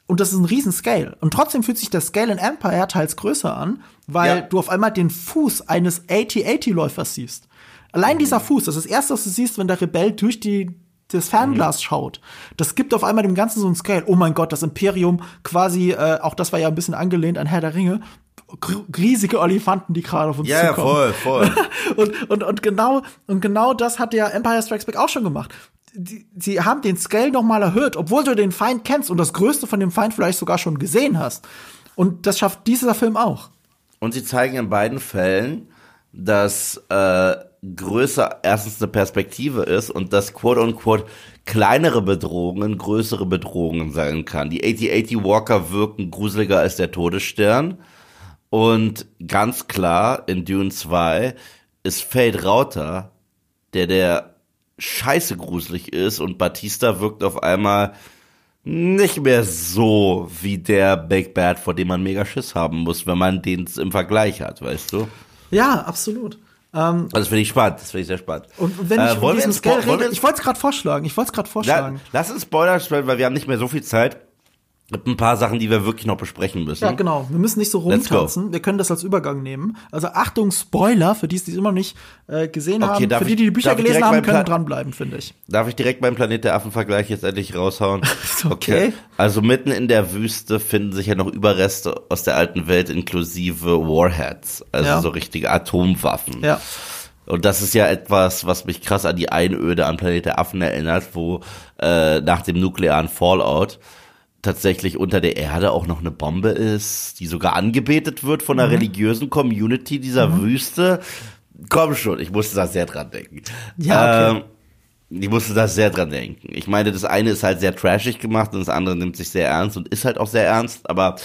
Und das ist ein riesen Scale. Und trotzdem fühlt sich der Scale in Empire teils größer an, weil ja. du auf einmal den Fuß eines 80-80-Läufers siehst. Allein dieser Fuß, das ist das erste, was du siehst, wenn der Rebell durch die, das Fernglas mhm. schaut. Das gibt auf einmal dem Ganzen so ein Scale. Oh mein Gott, das Imperium quasi, äh, auch das war ja ein bisschen angelehnt an Herr der Ringe, riesige Olifanten, die gerade auf uns ja, zukommen. Ja, voll, voll. <laughs> und, und, und genau, und genau das hat ja Empire Strikes Back auch schon gemacht die, sie haben den Scale noch mal erhöht, obwohl du den Feind kennst und das Größte von dem Feind vielleicht sogar schon gesehen hast. Und das schafft dieser Film auch. Und sie zeigen in beiden Fällen, dass äh, größer erstens eine Perspektive ist und dass quote unquote kleinere Bedrohungen größere Bedrohungen sein kann. Die 8080 Walker wirken gruseliger als der Todesstern. Und ganz klar, in Dune 2 ist Fade Rauter, der der scheiße gruselig ist und Batista wirkt auf einmal nicht mehr so wie der Big Bad, vor dem man mega Schiss haben muss, wenn man den im Vergleich hat, weißt du? Ja, absolut. Ähm, Also das finde ich spannend, das finde ich sehr spannend. und wenn ich Äh, von diesem Scale rede, ich wollte es gerade vorschlagen, ich wollte es gerade La vorschlagen. lass uns Spoiler sprechen, weil wir haben nicht mehr so viel Zeit. Gibt ein paar Sachen, die wir wirklich noch besprechen müssen. Ja, genau. Wir müssen nicht so rumtanzen. Wir können das als Übergang nehmen. Also Achtung, Spoiler, für die, die es immer noch nicht äh, gesehen Okay, haben. Für die, die die Bücher gelesen haben, können dranbleiben, finde ich. Darf ich direkt meinen Planet der Affen-Vergleich jetzt endlich raushauen? <laughs> okay. Also mitten in der Wüste finden sich ja noch Überreste aus der alten Welt inklusive Warheads, also Ja. so richtige Atomwaffen. Ja. Und das ist ja etwas, was mich krass an die Einöde an Planet der Affen erinnert, wo äh, nach dem nuklearen Fallout tatsächlich unter der Erde auch noch eine Bombe ist, die sogar angebetet wird von Mhm. der religiösen Community dieser Wüste. Komm schon, ich musste da sehr dran denken. Ja, okay. Ähm, ich musste da sehr dran denken. Ich meine, das eine ist halt sehr trashig gemacht und das andere nimmt sich sehr ernst und ist halt auch sehr ernst, aber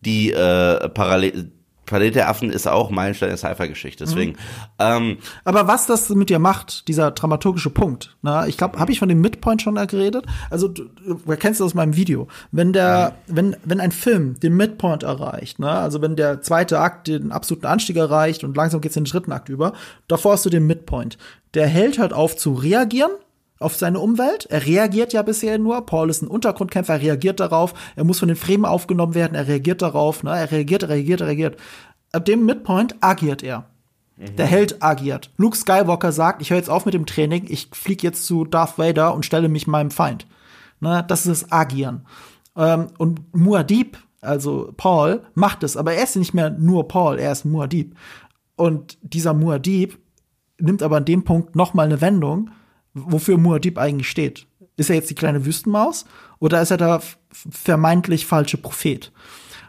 die äh, Parallel Planet der Affen ist auch Meilenstein der Sci-Fi-Geschichte. Deswegen, Mhm. ähm, Aber was das mit dir macht, dieser dramaturgische Punkt, na, ich glaube, habe ich von dem Midpoint schon geredet? Also, du, du kennst das aus meinem Video. Wenn der, wenn, wenn ein Film den Midpoint erreicht, ne, also wenn der zweite Akt den absoluten Anstieg erreicht und langsam geht's in den dritten Akt über, davor hast du den Midpoint. Der hält halt auf zu reagieren auf seine Umwelt. Er reagiert ja bisher nur. Paul ist ein Untergrundkämpfer, er reagiert darauf. Er muss von den Fremen aufgenommen werden, er reagiert darauf. Ne? Er reagiert, er reagiert, er reagiert. Ab dem Midpoint agiert er. Der Held agiert. Luke Skywalker sagt, ich höre jetzt auf mit dem Training, ich fliege jetzt zu Darth Vader und stelle mich meinem Feind. Ne? Das ist das Agieren. Ähm, und Muad'Dib, also Paul, macht es, aber er ist nicht mehr nur Paul, er ist Muad'Dib. Und dieser Muad'Dib nimmt aber an dem Punkt noch mal eine Wendung, wofür Muad'Dib eigentlich steht. Ist er jetzt die kleine Wüstenmaus oder ist er der vermeintlich falsche Prophet?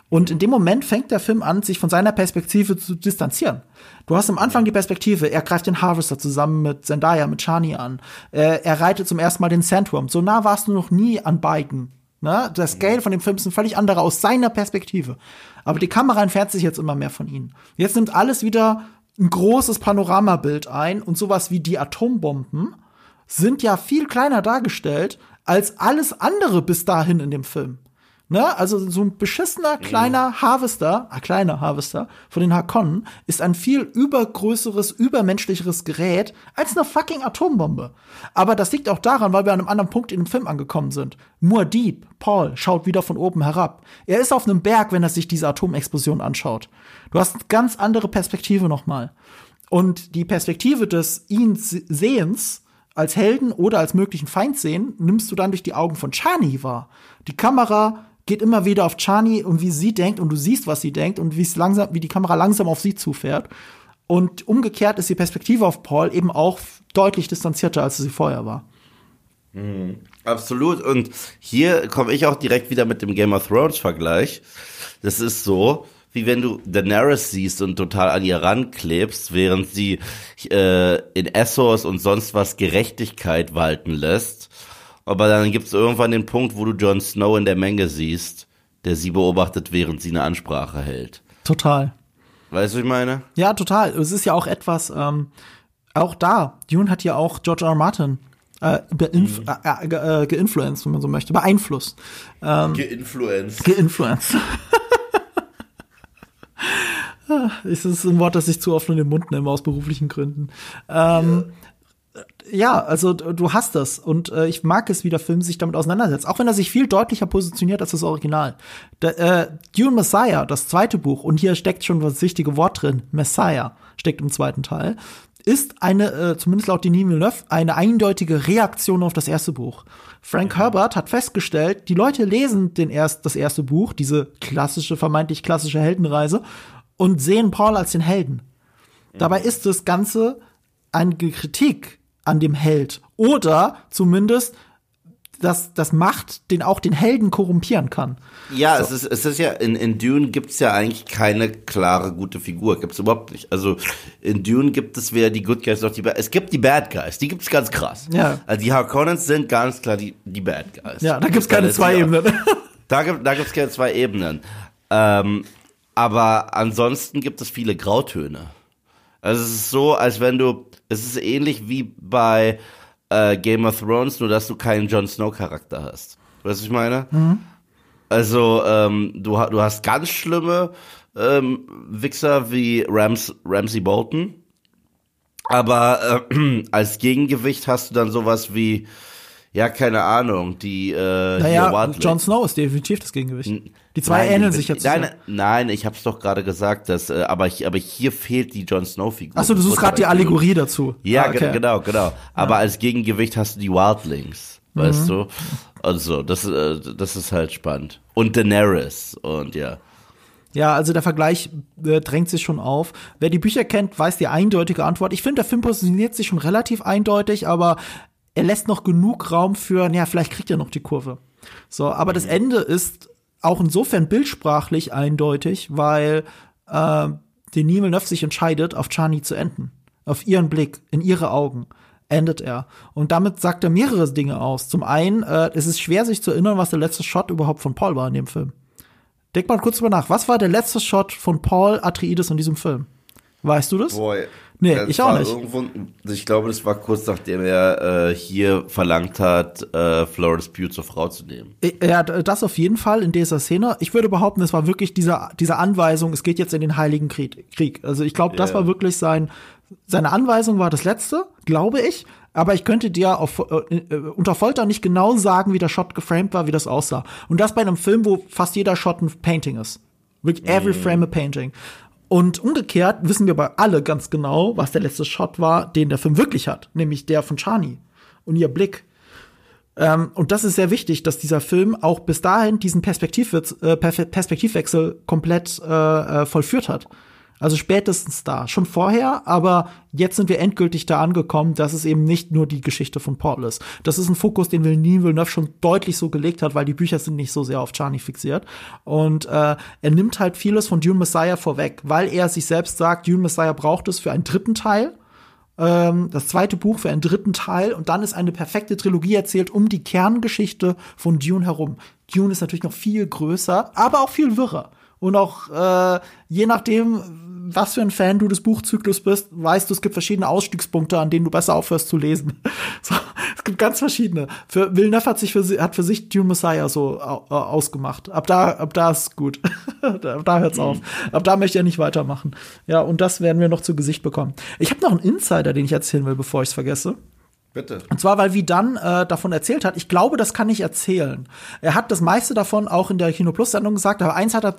Und in dem Moment fängt der Film an, sich von seiner Perspektive zu distanzieren. Du hast am Anfang die Perspektive, er greift den Harvester zusammen mit Zendaya, mit Chani an. Äh, er reitet zum ersten Mal den Sandworm. So nah warst du noch nie an beiden. Ne? Der Scale von dem Film ist ein völlig anderer aus seiner Perspektive. Aber die Kamera entfernt sich jetzt immer mehr von ihnen. Jetzt nimmt alles wieder ein großes Panoramabild ein und sowas wie die Atombomben sind ja viel kleiner dargestellt als alles andere bis dahin in dem Film. Ne? Also so ein beschissener kleiner Harvester, ein kleiner Harvester von den Hakonnen ist ein viel übergrößeres, übermenschlicheres Gerät als eine fucking Atombombe. Aber das liegt auch daran, weil wir an einem anderen Punkt in dem Film angekommen sind. Muad'Dib, Paul, schaut wieder von oben herab. Er ist auf einem Berg, wenn er sich diese Atomexplosion anschaut. Du hast eine ganz andere Perspektive nochmal. Und die Perspektive des ihn Sehens als Helden oder als möglichen Feind sehen, nimmst du dann durch die Augen von Chani wahr. Die Kamera geht immer wieder auf Chani und wie sie denkt und du siehst, was sie denkt und wie es langsam, wie die Kamera langsam auf sie zufährt. Und umgekehrt ist die Perspektive auf Paul eben auch deutlich distanzierter, als sie vorher war. Absolut. Und hier komme ich auch direkt wieder mit dem Game of Thrones Vergleich. Das ist so, wie wenn du Daenerys siehst und total an ihr ranklebst, während sie äh, in Essos und sonst was Gerechtigkeit walten lässt. Aber dann gibt es irgendwann den Punkt, wo du Jon Snow in der Menge siehst, der sie beobachtet, während sie eine Ansprache hält. Total. Weißt du, was ich meine? Ja, total. Es ist ja auch etwas, ähm, auch da, Dune hat ja auch George R. R. Martin äh, beinf Mhm. äh, äh, äh, geinfluenced, wenn man so möchte, beeinflusst. Geinfluenced. Geinfluenced. <laughs> <laughs> Es ist ein Wort, das ich zu oft in den Mund nehme aus beruflichen Gründen. Ähm, ja, also d- du hast das. Und äh, ich mag es, wie der Film sich damit auseinandersetzt, auch wenn er sich viel deutlicher positioniert als das Original. Da, äh, Dune Messiah, das zweite Buch, und hier steckt schon das wichtige Wort drin, Messiah steckt im zweiten Teil, ist eine, äh, zumindest laut Denis Villeneuve, eine eindeutige Reaktion auf das erste Buch. Frank Herbert hat festgestellt, die Leute lesen den erst, das erste Buch, diese klassische, vermeintlich klassische Heldenreise, und sehen Paul als den Helden. Dabei ist das Ganze eine Kritik an dem Held. Oder zumindest, dass das Macht den auch den Helden korrumpieren kann. Ja, es ist, es ist ja, in, in Dune gibt's ja eigentlich keine klare gute Figur. Gibt's überhaupt nicht. Also in Dune gibt es weder die Good Guys noch die Bad Es gibt die Bad Guys, die gibt's ganz krass. Ja. Also die Harkonnens sind ganz klar die, die Bad Guys. Ja, da gibt's keine Das zwei Ebenen. <laughs> Da, gibt, da gibt's keine zwei Ebenen. Ähm, aber ansonsten gibt es viele Grautöne. Also es ist so, als wenn du, es ist ähnlich wie bei äh, Game of Thrones, nur dass du keinen Jon Snow Charakter hast. Weißt du, was ich meine? Also, ähm, du, du hast ganz schlimme ähm, Wichser wie Rams, Ramsey Bolton. Aber äh, <clears throat> als Gegengewicht hast du dann sowas wie, ja, keine Ahnung, die äh, naja, Jon Snow ist definitiv das Gegengewicht. Die zwei nein, ähneln sich jetzt. Nein, nein, ich hab's doch gerade gesagt, dass, äh, aber, ich, aber hier fehlt die Jon Snow-Figur. Achso, du suchst gerade die Allegorie dazu. Ja, ah, okay. genau, genau. Aber ja. als Gegengewicht hast du die Wildlings, weißt mhm. du? Also, das, äh, das ist halt spannend. Und Daenerys und ja. Ja, also der Vergleich äh, drängt sich schon auf. Wer die Bücher kennt, weiß die eindeutige Antwort. Ich finde, der Film positioniert sich schon relativ eindeutig, aber er lässt noch genug Raum für, ja, vielleicht kriegt er noch die Kurve. So, aber das Ende ist auch insofern bildsprachlich eindeutig, weil äh, Denis Villeneuve sich entscheidet, auf Chani zu enden. Auf ihren Blick, in ihre Augen endet er. Und damit sagt er mehrere Dinge aus. Zum einen, äh, es ist schwer, sich zu erinnern, was der letzte Shot überhaupt von Paul war in dem Film. Denk mal kurz drüber nach. Was war der letzte Shot von Paul Atreides in diesem Film? Weißt du das? Boy. Nee, ich auch nicht. Irgendwo, ich glaube, das war kurz nachdem er äh, hier verlangt hat, äh, Florence Pugh zur Frau zu nehmen. Ja, das auf jeden Fall in dieser Szene. Ich würde behaupten, es war wirklich diese, diese Anweisung, es geht jetzt in den Heiligen Krieg. Also ich glaube, das yeah. war wirklich sein, seine Anweisung war das letzte, glaube ich. Aber ich könnte dir auf, äh, äh, unter Folter nicht genau sagen, wie der Shot geframed war, wie das aussah. Und das bei einem Film, wo fast jeder Shot ein Painting ist. Wirklich every mm. frame a painting. Und umgekehrt wissen wir aber alle ganz genau, was der letzte Shot war, den der Film wirklich hat, nämlich der von Chani und ihr Blick. Ähm, und das ist sehr wichtig, dass dieser Film auch bis dahin diesen Perspektivwechsel, äh, Perspektivwechsel komplett äh, äh, vollführt hat. Also spätestens da, schon vorher, aber jetzt sind wir endgültig da angekommen, dass es eben nicht nur die Geschichte von Paul ist. Das ist ein Fokus, den Villeneuve Villeneuve schon deutlich so gelegt hat, weil die Bücher sind nicht so sehr auf Charlie fixiert. Und äh, er nimmt halt vieles von Dune Messiah vorweg, weil er sich selbst sagt, Dune Messiah braucht es für einen dritten Teil ähm, das zweite Buch für einen dritten Teil und dann ist eine perfekte Trilogie erzählt um die Kerngeschichte von Dune herum. Dune ist natürlich noch viel größer, aber auch viel wirrer. Und auch äh, je nachdem, was für ein Fan du des Buchzyklus bist, weißt du, es gibt verschiedene Ausstiegspunkte, an denen du besser aufhörst zu lesen. <laughs> So, es gibt ganz verschiedene. Für Villeneuve hat sich für, hat für sich Dune Messiah so äh, ausgemacht. Ab da, ab da ist gut. <laughs> ab da hört's mhm. auf. Ab da möchte er nicht weitermachen. Ja, und das werden wir noch zu Gesicht bekommen. Ich habe noch einen Insider, den ich erzählen will, bevor ich es vergesse. Bitte. Und zwar, weil wie dann äh, davon erzählt hat, ich glaube, das kann ich erzählen. Er hat das meiste davon auch in der Kino Plus Sendung gesagt, aber eins hat er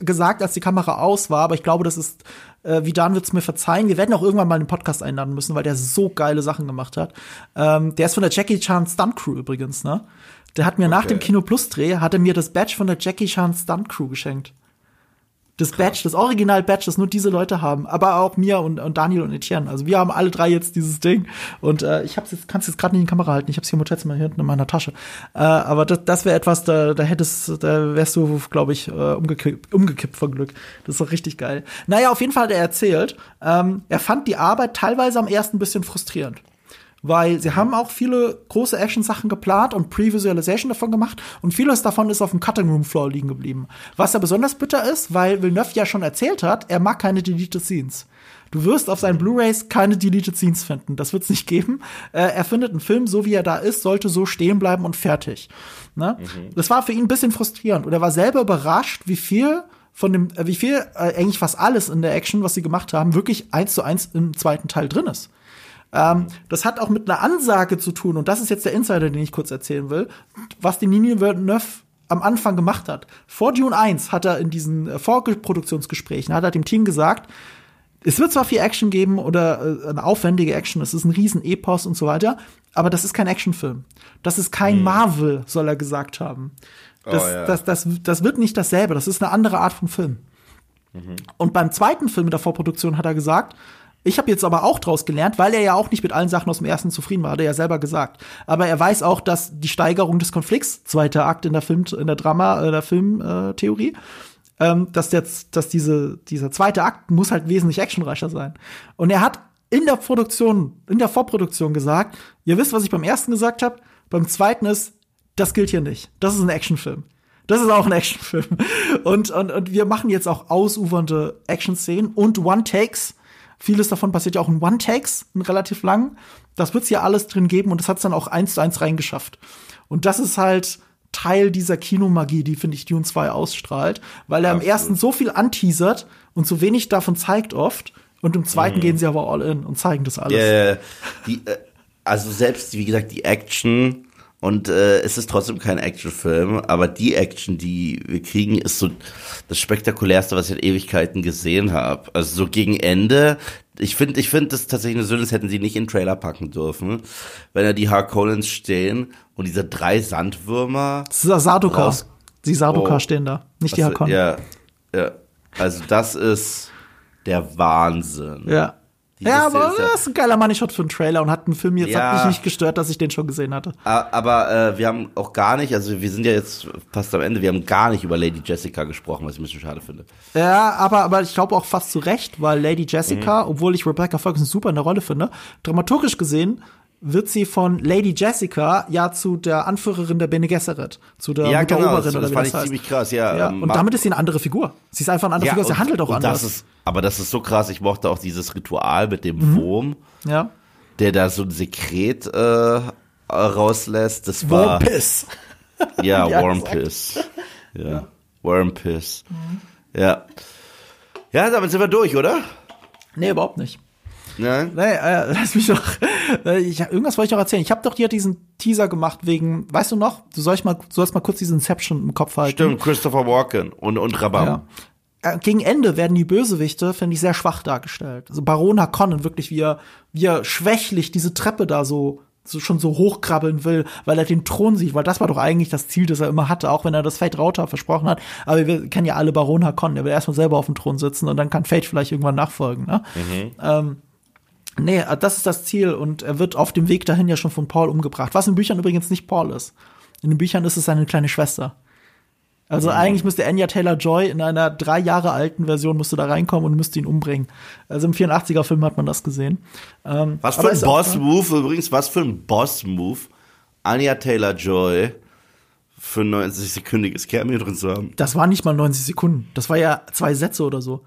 gesagt, als die Kamera aus war, aber ich glaube, das ist, äh, wie Dan wird's mir verzeihen. Wir werden auch irgendwann mal einen Podcast einladen müssen, weil der so geile Sachen gemacht hat. Ähm, der ist von der Jackie Chan Stunt Crew übrigens, ne? Der hat mir okay. nach dem Kino Plus Dreh, hat er mir das Badge von der Jackie Chan Stunt Crew geschenkt. Das Badge, das Original-Badge, das nur diese Leute haben, aber auch mir und, und Daniel und Etienne. Also wir haben alle drei jetzt dieses Ding und äh, ich hab's jetzt, kannst jetzt gerade nicht in die Kamera halten. Ich hab's hier im Hotelzimmer hier hinten in meiner Tasche. Äh, aber das, das wäre etwas, da, da hättest, da wärst du, glaube ich, äh, umgekippt, umgekippt von Glück. Das ist doch richtig geil. Naja, auf jeden Fall hat er erzählt, ähm, er fand die Arbeit teilweise am ersten ein bisschen frustrierend weil sie haben auch viele große Action-Sachen geplant und Pre-Visualization davon gemacht und vieles davon ist auf dem Cutting Room Floor liegen geblieben. Was ja besonders bitter ist, weil Villeneuve ja schon erzählt hat, er mag keine Deleted Scenes. Du wirst auf seinen Blu-rays keine Deleted Scenes finden. Das wird es nicht geben. Äh, er findet einen Film, so wie er da ist, sollte so stehen bleiben und fertig. Ne? Mhm. Das war für ihn ein bisschen frustrierend. Und er war selber überrascht, wie viel von dem, äh, wie viel, äh, eigentlich fast alles in der Action, was sie gemacht haben, wirklich eins zu eins im zweiten Teil drin ist. Ähm, das hat auch mit einer Ansage zu tun, und das ist jetzt der Insider, den ich kurz erzählen will, was die Nini Villeneuve am Anfang gemacht hat. Vor Dune 1 hat er in diesen äh, Vorproduktionsgesprächen, hat er dem Team gesagt, es wird zwar viel Action geben oder äh, eine aufwendige Action, es ist ein riesen Epos und so weiter, aber das ist kein Actionfilm. Das ist kein mhm. Marvel, soll er gesagt haben. Oh, das, oh, ja. das, das, das wird nicht dasselbe, das ist eine andere Art von Film. Mhm. Und beim zweiten Film in der Vorproduktion hat er gesagt, ich habe jetzt aber auch draus gelernt, weil er ja auch nicht mit allen Sachen aus dem ersten zufrieden war, hat er ja selber gesagt. Aber er weiß auch, dass die Steigerung des Konflikts, zweiter Akt in der Film, in der Drama, in der Filmtheorie, äh, ähm, dass jetzt, dass diese, dieser zweite Akt muss halt wesentlich actionreicher sein. Und er hat in der Produktion, in der Vorproduktion gesagt, ihr wisst, was ich beim ersten gesagt habe, beim zweiten ist, das gilt hier nicht. Das ist ein Actionfilm. Das ist auch ein Actionfilm. <laughs> Und, und, und wir machen jetzt auch ausufernde Action-Szenen und One-Takes Vieles davon passiert ja auch in One-Takes, in relativ lang. Das wird's ja alles drin geben und das hat's dann auch eins zu eins reingeschafft. Und das ist halt Teil dieser Kinomagie, die, finde ich, Dune 2 ausstrahlt, weil er im Absolut. ersten so viel anteasert und so wenig davon zeigt oft. Und im zweiten gehen sie aber all in und zeigen das alles. Äh, die, also selbst, wie gesagt, die Action und äh, es ist trotzdem kein Actionfilm, aber die Action, die wir kriegen, ist so das spektakulärste, was ich in Ewigkeiten gesehen habe. Also so gegen Ende. Ich finde, ich finde, das tatsächlich eine Sünde, das hätten sie nicht in den Trailer packen dürfen, wenn da die Harkonnens stehen und diese drei Sandwürmer. Das ist. Raus- Die Sarduka Oh. stehen da, nicht die Also, Harkonnen. Ja, ja. Also das ist der Wahnsinn. Ja. Ja, aber ist ja- das ist ein geiler Money-Shot für einen Trailer und hat einen Film jetzt Ja. hat mich nicht gestört, dass ich den schon gesehen hatte. Aber äh, wir haben auch gar nicht, also wir sind ja jetzt fast am Ende, wir haben gar nicht über Lady Jessica gesprochen, was ich ein bisschen schade finde. Ja, aber, aber ich glaube auch fast zu Recht, weil Lady Jessica, Mhm. obwohl ich Rebecca Ferguson super in der Rolle finde, dramaturgisch gesehen wird sie von Lady Jessica ja zu der Anführerin der Bene Gesserit, zu der ja, genau, Mutteroberin das, oder das wie das ich heißt. ziemlich krass, ja. Ja, ähm, und damit ist sie eine andere Figur. Sie ist einfach eine andere ja, Figur, sie und- handelt auch anders. Das ist, aber das ist so krass, ich mochte auch dieses Ritual mit dem Mhm. Wurm, ja. der da so ein Sekret äh, rauslässt. Das war, Piss. ja, <laughs> Ja, Warm exakt. Piss. Ja, Warm Piss. Ja. Ja, damit sind wir durch, oder? Nee, überhaupt nicht. Ne? Nee, äh, lass mich doch. Äh, ich, irgendwas wollte ich noch erzählen. Ich habe doch dir diesen Teaser gemacht wegen, weißt du noch? Du sollst mal, du sollst mal kurz diesen Inception im Kopf halten. Stimmt, Christopher Walken und, und Rabam. Ja. Äh, Gegen Ende werden die Bösewichte, finde ich, sehr schwach dargestellt. Also Baron Harkonnen wirklich, wie er, wie er schwächlich diese Treppe da so, so schon so hochkrabbeln will, weil er den Thron sieht, weil das war doch eigentlich das Ziel, das er immer hatte, auch wenn er das Fate Rauta versprochen hat. Aber wir kennen ja alle Baron Harkonnen, der will erstmal selber auf dem Thron sitzen und dann kann Fate vielleicht irgendwann nachfolgen. Ne? Ähm, Nee, äh, das ist das Ziel und er wird auf dem Weg dahin ja schon von Paul umgebracht. Was in Büchern übrigens nicht Paul ist. In den Büchern ist es seine kleine Schwester. Also eigentlich müsste Anya Taylor-Joy in einer drei Jahre alten Version müsste da reinkommen und müsste ihn umbringen. Also im 84er-Film hat man das gesehen. Ähm, Was für ein Boss-Move, übrigens, was für ein Boss-Move, Anya Taylor-Joy für ein 90-sekündiges Cameo drin zu haben. Das war nicht mal 90 Sekunden. Das war ja zwei Sätze oder so.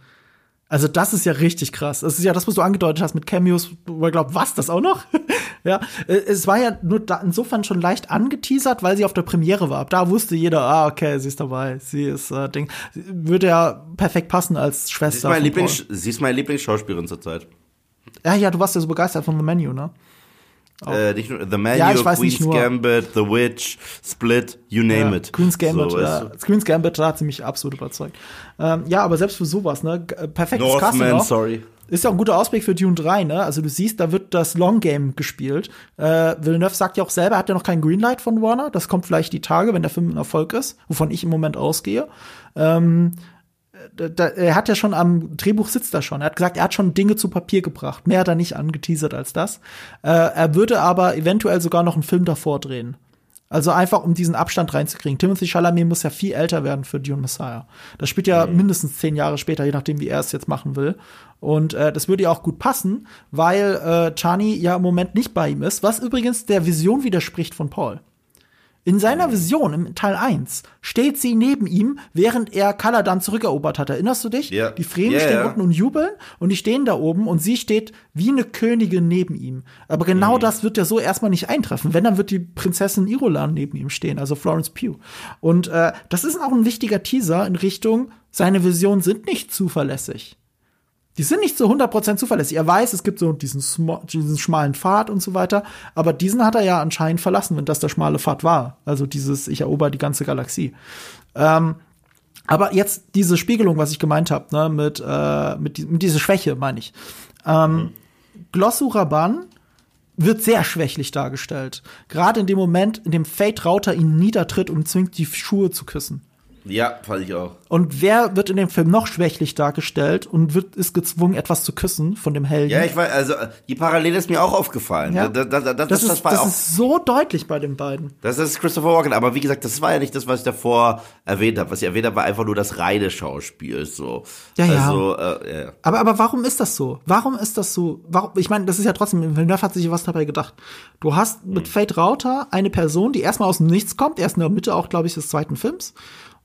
Also das ist ja richtig krass. Das ist ja das, was du angedeutet hast mit Cameos, wo man glaubt, was, das auch noch? <laughs> ja, äh, es war ja nur da insofern schon leicht angeteasert, weil sie auf der Premiere war. Ab da wusste jeder, ah, okay, sie ist dabei. Sie ist, äh, Ding. Würde ja perfekt passen als Sie ist, Schwester. meine. Lieblings sie ist meine Lieblingsschauspielerin zurzeit. Ja, ja, du warst ja so begeistert von The Menu, ne? Äh, nicht nur The Menu, Ja, Queen's. Gambit, The Witch, Split, you name ja, it. Queen's Gambit, So, ja. Queen's Gambit, hat sie mich absolut überzeugt. Ähm, ja, aber selbst für sowas, ne? Äh? Perfektes Casting Northman, auch. sorry. Ist ja auch ein guter Ausblick für Dune 3, ne? Also du siehst, da wird das Long Game gespielt. Äh, Villeneuve sagt ja auch selber, er hat ja noch kein Greenlight von Warner. Das kommt vielleicht die Tage, wenn der Film ein Erfolg ist, wovon ich im Moment ausgehe. Ähm, da, da, er hat ja schon am Drehbuch sitzt er schon. Er hat gesagt, er hat schon Dinge zu Papier gebracht. Mehr hat er nicht angeteasert als das. Äh, er würde aber eventuell sogar noch einen Film davor drehen. Also einfach, um diesen Abstand reinzukriegen. Timothy Chalamet muss ja viel älter werden für Dune Messiah. Das spielt ja mindestens zehn Jahre später, je nachdem, wie er es jetzt machen will. Und äh, das würde ja auch gut passen, weil äh, Chani ja im Moment nicht bei ihm ist, was übrigens der Vision widerspricht von Paul. In seiner Vision, im Teil 1, steht sie neben ihm, während er Kaladan zurückerobert hat. Erinnerst du dich? Ja. Die Fremen Ja, stehen ja. unten und jubeln und die stehen da oben und sie steht wie eine Königin neben ihm. Aber genau Mhm. das wird ja so erstmal nicht eintreffen. Wenn, dann wird die Prinzessin Irulan neben ihm stehen, also Florence Pugh. Und äh, das ist auch ein wichtiger Teaser in Richtung, seine Visionen sind nicht zuverlässig. Die sind nicht zu 100% zuverlässig. Er weiß, es gibt so diesen, diesen schmalen Pfad und so weiter, aber diesen hat er ja anscheinend verlassen, wenn das der schmale Pfad war. Also dieses, ich erober die ganze Galaxie. Ähm, aber jetzt diese Spiegelung, was ich gemeint habe, ne, mit, äh, mit, mit dieser Schwäche, meine ich. Ähm, Glossu Raban wird sehr schwächlich dargestellt. Gerade in dem Moment, in dem Fate Rauter ihn niedertritt und zwingt, die Schuhe zu küssen. Ja, fand ich auch. Und wer wird in dem Film noch schwächlich dargestellt und wird, ist gezwungen, etwas zu küssen von dem Helden? Ja, ich weiß, also die Parallele ist mir auch aufgefallen. Ja. Da, da, da, das, das, das, ist, war das auch, ist so deutlich bei den beiden. das ist Christopher Walken. Aber wie gesagt, das war ja nicht das, was ich davor erwähnt habe. Was ich erwähnt habe, war einfach nur das reine Schauspiel. So. Ja, ja. Also, äh, ja. Aber, aber warum ist das so? Warum ist das so? Warum, ich meine, das ist ja trotzdem, Villeneuve hat sich was dabei gedacht. Du hast mit Hm. Fate Rauter eine Person, die erstmal aus dem Nichts kommt, erst in der Mitte auch, glaube ich, des zweiten Films.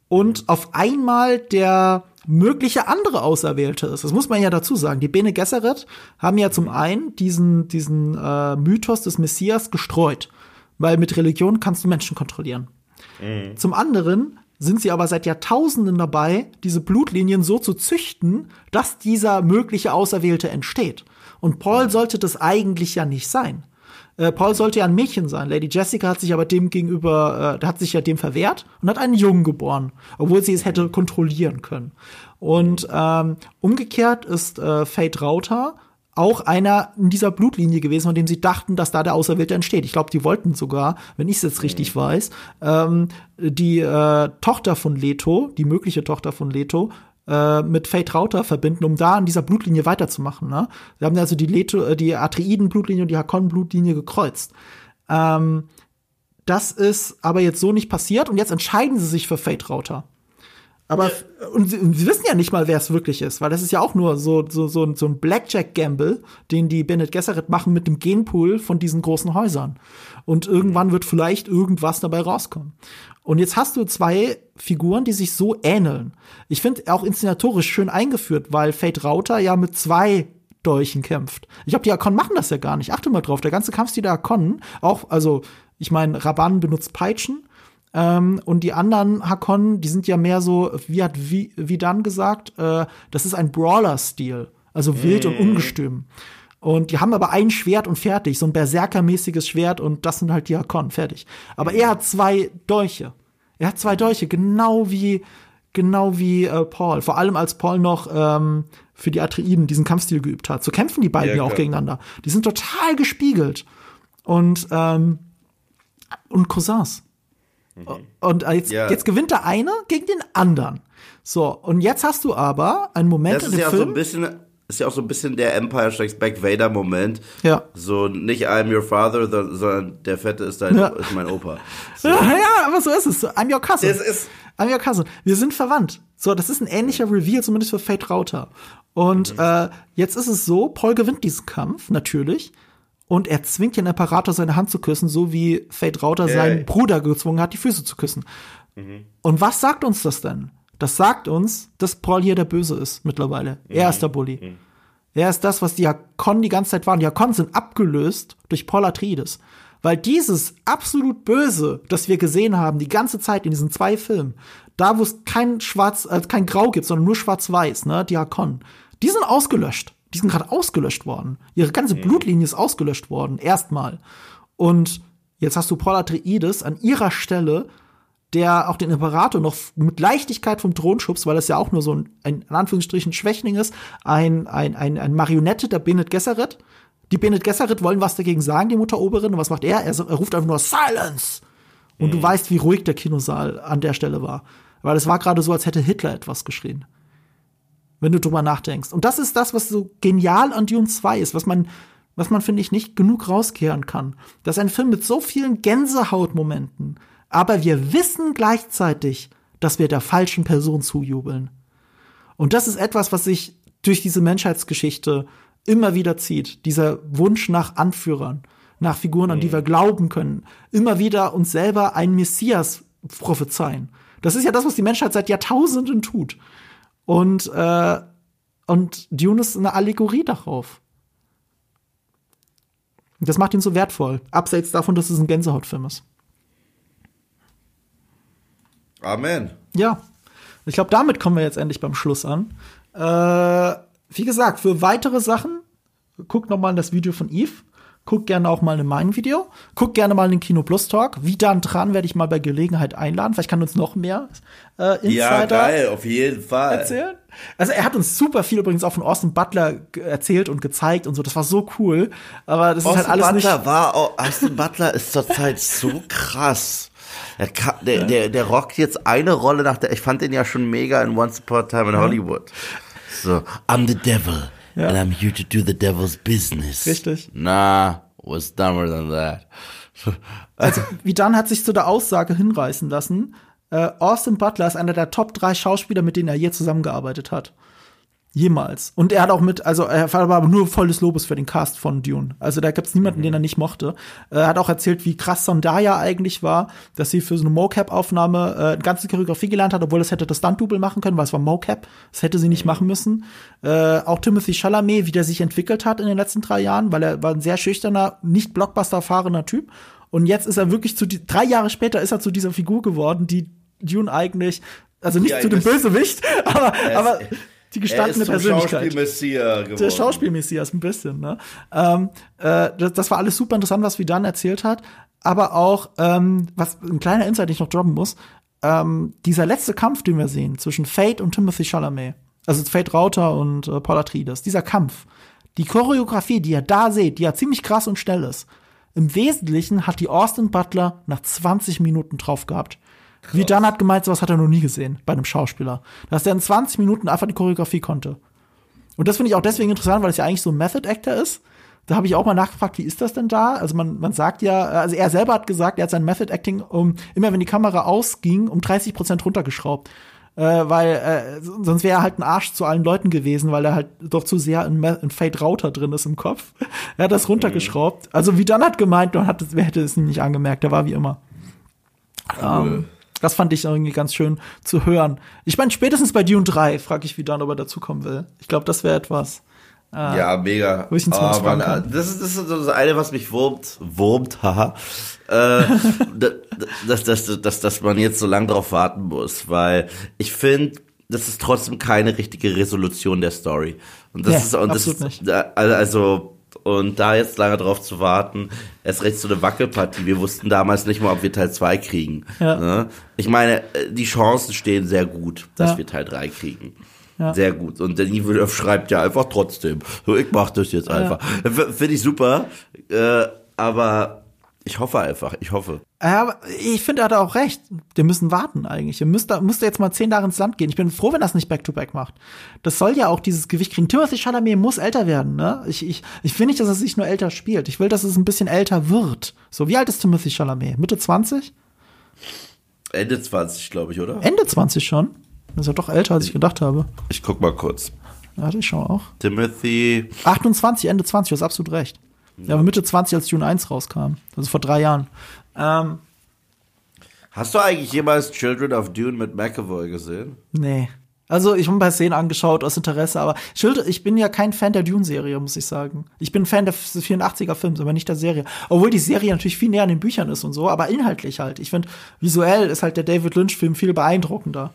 Und auf einmal der mögliche andere Auserwählte ist. Das muss man ja dazu sagen. Die Bene Gesserit haben ja zum einen diesen, diesen äh, Mythos des Messias gestreut. Weil mit Religion kannst du Menschen kontrollieren. Mhm. Zum anderen sind sie aber seit Jahrtausenden dabei, diese Blutlinien so zu züchten, dass dieser mögliche Auserwählte entsteht. Und Paul sollte das eigentlich ja nicht sein. Äh, Paul sollte ja ein Mädchen sein. Lady Jessica hat sich aber dem gegenüber, äh, hat sich ja dem verwehrt und hat einen Jungen geboren, obwohl sie es hätte kontrollieren können. Und ähm, umgekehrt ist äh, Fate Rauter auch einer in dieser Blutlinie gewesen, von dem sie dachten, dass da der Auserwählte entsteht. Ich glaube, die wollten sogar, wenn ich es jetzt richtig mhm. weiß, ähm, die äh, Tochter von Leto, die mögliche Tochter von Leto, äh, mit Fate Rauter verbinden, um da an dieser Blutlinie weiterzumachen. Ne? Sie haben also die, Leto, äh, die Atreiden-Blutlinie und die Hakon-Blutlinie gekreuzt. Ähm, das ist aber jetzt so nicht passiert und jetzt entscheiden sie sich für Fate Rauter. Aber ja. und, sie, und sie wissen ja nicht mal, wer es wirklich ist, weil das ist ja auch nur so so so, so ein Blackjack-Gamble, den die Bennett Gesserit machen mit dem Genpool von diesen großen Häusern. Und irgendwann wird vielleicht irgendwas dabei rauskommen. Und jetzt hast du zwei Figuren, die sich so ähneln. Ich finde auch inszenatorisch schön eingeführt, weil Fate Rauter ja mit zwei Dolchen kämpft. Ich glaube, die Akon machen das ja gar nicht. Achte mal drauf, der ganze Kampfstil der Akon, auch, also, ich meine, Raban benutzt Peitschen, ähm, und die anderen Hakon, die sind ja mehr so, wie hat wie, wie dann gesagt, äh, das ist ein Brawler-Stil. Also wild mm. und ungestüm. Und die haben aber ein Schwert und fertig, so ein Berserker-mäßiges Schwert und das sind halt die Hakon, fertig. Aber er hat zwei Dolche. Er hat zwei Dolche, genau wie, genau wie äh, Paul. Vor allem als Paul noch ähm, für die Atreiden diesen Kampfstil geübt hat. So kämpfen die beiden ja, ja auch gegeneinander. Die sind total gespiegelt. Und, ähm, und Cousins. Mhm. Und jetzt, ja. jetzt gewinnt der eine gegen den anderen. So, und jetzt hast du aber einen Moment das in dem ja Film. So ein bisschen, ist ja auch so ein bisschen der Empire Strikes Back Vader Moment. Ja. So nicht I'm your father, sondern der Fette ist dein, ja. ist mein Opa. <laughs> So. Ja, ja, aber so ist es. I'm your cousin. Es ist I'm your cousin. Wir sind verwandt. So, das ist ein ähnlicher Reveal, zumindest für Fate Rauter. Und mhm. äh, jetzt ist es so, Paul gewinnt diesen Kampf, natürlich. Und er zwingt den Imperator, seine Hand zu küssen, so wie Fate Rauter hey. seinen Bruder gezwungen hat, die Füße zu küssen. Mhm. Und was sagt uns das denn? Das sagt uns, dass Paul hier der Böse ist mittlerweile. Mhm. Er ist der Bully. Mhm. Er ist das, was die Hakon die ganze Zeit waren. Die Hakon sind abgelöst durch Paul Atreides. Weil dieses absolut Böse, das wir gesehen haben, die ganze Zeit in diesen zwei Filmen, da wo es kein Schwarz, äh, kein Grau gibt, sondern nur Schwarz-Weiß, ne, die Hakon, die sind ausgelöscht. Die sind gerade ausgelöscht worden. Ihre ganze mhm. Blutlinie ist ausgelöscht worden, erstmal. Und jetzt hast du Paul Atreides an ihrer Stelle, der auch den Imperator noch mit Leichtigkeit vom Thron schubst, weil das ja auch nur so ein, ein in Anführungsstrichen Schwächling ist, ein, ein, ein, ein Marionette der Bennett Gesserit. Die Bennett Gesserit wollen was dagegen sagen, die Mutteroberin. Und was macht er? Er, er ruft einfach nur Silence! Und mhm. du weißt, wie ruhig der Kinosaal an der Stelle war. Weil es war gerade so, als hätte Hitler etwas geschrien wenn du drüber nachdenkst. Und das ist das, was so genial an Dune 2 ist, was man, was man, finde ich, nicht genug rauskehren kann. Das ist ein Film mit so vielen Gänsehautmomenten, aber wir wissen gleichzeitig, dass wir der falschen Person zujubeln. Und das ist etwas, was sich durch diese Menschheitsgeschichte immer wieder zieht. Dieser Wunsch nach Anführern, nach Figuren, an die wir glauben können. Immer wieder uns selber einen Messias prophezeien. Das ist ja das, was die Menschheit seit Jahrtausenden tut. Und, äh, und Dune ist eine Allegorie darauf. Das macht ihn so wertvoll. Abseits davon, dass es ein Gänsehautfilm ist. Amen. Ja. Ich glaube, damit kommen wir jetzt endlich beim Schluss an. Äh, wie gesagt, für weitere Sachen, guckt noch mal in das Video von Eve. Guck gerne auch mal in mein Video. Guck gerne mal in den Kino Plus Talk. Wie dann dran werde ich mal bei Gelegenheit einladen. Vielleicht kann uns noch mehr äh, Insider ja, geil, auf jeden Fall. erzählen. Also er hat uns super viel übrigens auch von Austin Butler erzählt und gezeigt und so. Das war so cool. Aber das Austin ist halt alles Butler nicht. War, auch, Austin Butler ist zurzeit so krass. Der, der, der, der rockt jetzt eine Rolle nach der. Ich fand den ja schon mega in Once Upon a Time in Hollywood. So, I'm the Devil. Ja. And I'm here to do the devil's business. Richtig. Nah, was dumber than that. <laughs> also, wie dann hat sich zu der Aussage hinreißen lassen, äh, Austin Butler ist einer der Top drei Schauspieler, mit denen er je zusammengearbeitet hat. Jemals. Und er hat auch mit, also er war aber nur volles Lobes für den Cast von Dune. Also da gibt's niemanden, mhm. den er nicht mochte. Er hat auch erzählt, wie krass Sondaya eigentlich war, dass sie für so eine Mocap-Aufnahme äh, eine ganze Choreografie gelernt hat, obwohl es hätte das Stunt-Double machen können, weil es war Mocap. Das hätte sie nicht mhm. machen müssen. Äh, auch Timothy Chalamet, wie der sich entwickelt hat in den letzten drei Jahren, weil er war ein sehr schüchterner, nicht Blockbuster-erfahrener Typ. Und jetzt ist er wirklich zu die, drei Jahre später ist er zu dieser Figur geworden, die Dune eigentlich, also nicht Ja, zu dem das- Bösewicht, <laughs> aber, aber die Er gestandene ist zum Persönlichkeit. Schauspielmessias geworden. Der Schauspielmessias ein bisschen, ne? Ähm, äh, das, das war alles super interessant, was Vidan erzählt hat. Aber auch, ähm, was ein kleiner Insight, den ich noch droppen muss, ähm, dieser letzte Kampf, den wir sehen, zwischen Fate und Timothy Chalamet, also Fate Rauter und äh, Paul Atreides, dieser Kampf, die Choreografie, die ihr da seht, die ja ziemlich krass und schnell ist, im Wesentlichen hat die Austin Butler nach 20 Minuten drauf gehabt. Wie dann hat gemeint, sowas hat er noch nie gesehen bei einem Schauspieler. Dass der in 20 Minuten einfach die Choreografie konnte. Und das finde ich auch deswegen interessant, weil es ja eigentlich so ein Method Actor ist. Da habe ich auch mal nachgefragt, wie ist das denn da? Also man, man sagt ja, also er selber hat gesagt, er hat sein Method Acting um immer wenn die Kamera ausging, um 30 Prozent runtergeschraubt. Äh, weil äh, sonst wäre er halt ein Arsch zu allen Leuten gewesen, weil er halt doch zu sehr in, in Fate Router drin ist im Kopf. <laughs> Er hat das runtergeschraubt. Also wie dann hat gemeint, man hat es, wer hätte es nicht angemerkt, der war wie immer. Ähm, das fand ich irgendwie ganz schön zu hören. Ich meine, spätestens bei Dune 3 frage ich, wie er dazukommen will. Ich glaube, das wäre etwas. Ja, mega. Wo ich ihn Oh, Mann, fragen kann. das, ist, das ist das eine, was mich wurmt, wurmt, haha. äh, <laughs> dass, dass, dass, dass man jetzt so lange drauf warten muss, weil ich finde, das ist trotzdem keine richtige Resolution der Story. Und das Nee, ist und das absolut ist, also und da jetzt lange drauf zu warten, erst recht so eine Wackelpartie. Wir wussten damals nicht mal, ob wir Teil 2 kriegen. Ja. Ne? Ich meine, äh, die Chancen stehen sehr gut, dass Ja. wir Teil 3 kriegen. Ja. Sehr gut. Und Denis Villeneuve schreibt ja einfach trotzdem. So, ich mach das jetzt einfach. Finde ich super. Äh, aber ich hoffe einfach. Ich hoffe. Ja, aber ich finde, er hat auch recht. Wir müssen warten eigentlich. Wir müsste, müsste jetzt mal zehn Jahre ins Land gehen. Ich bin froh, wenn das nicht Back-to-Back macht. Das soll ja auch dieses Gewicht kriegen. Timothy Chalamet muss älter werden, ne? Ich, ich, ich will nicht, dass er sich nur älter spielt. Ich will, dass es ein bisschen älter wird. So, wie alt ist Timothy Chalamet? Mitte 20? Ende 20, glaube ich, oder? Ende 20 schon? Das ist ja doch älter, als ich gedacht habe. Ich guck mal kurz. Warte, ich schau auch. Timothy. 28, Ende 20, du hast absolut recht. Ja, aber Mitte 20, als Dune 1 rauskam. Also vor drei Jahren. Ähm, Hast du eigentlich jemals Children of Dune mit McAvoy gesehen? Nee. Also, ich habe ein paar Szenen angeschaut aus Interesse, aber ich bin ja kein Fan der Dune-Serie, muss ich sagen. Ich bin Fan des 84er-Films, aber nicht der Serie. Obwohl die Serie natürlich viel näher an den Büchern ist und so, aber inhaltlich halt. Ich finde, visuell ist halt der David Lynch-Film viel beeindruckender.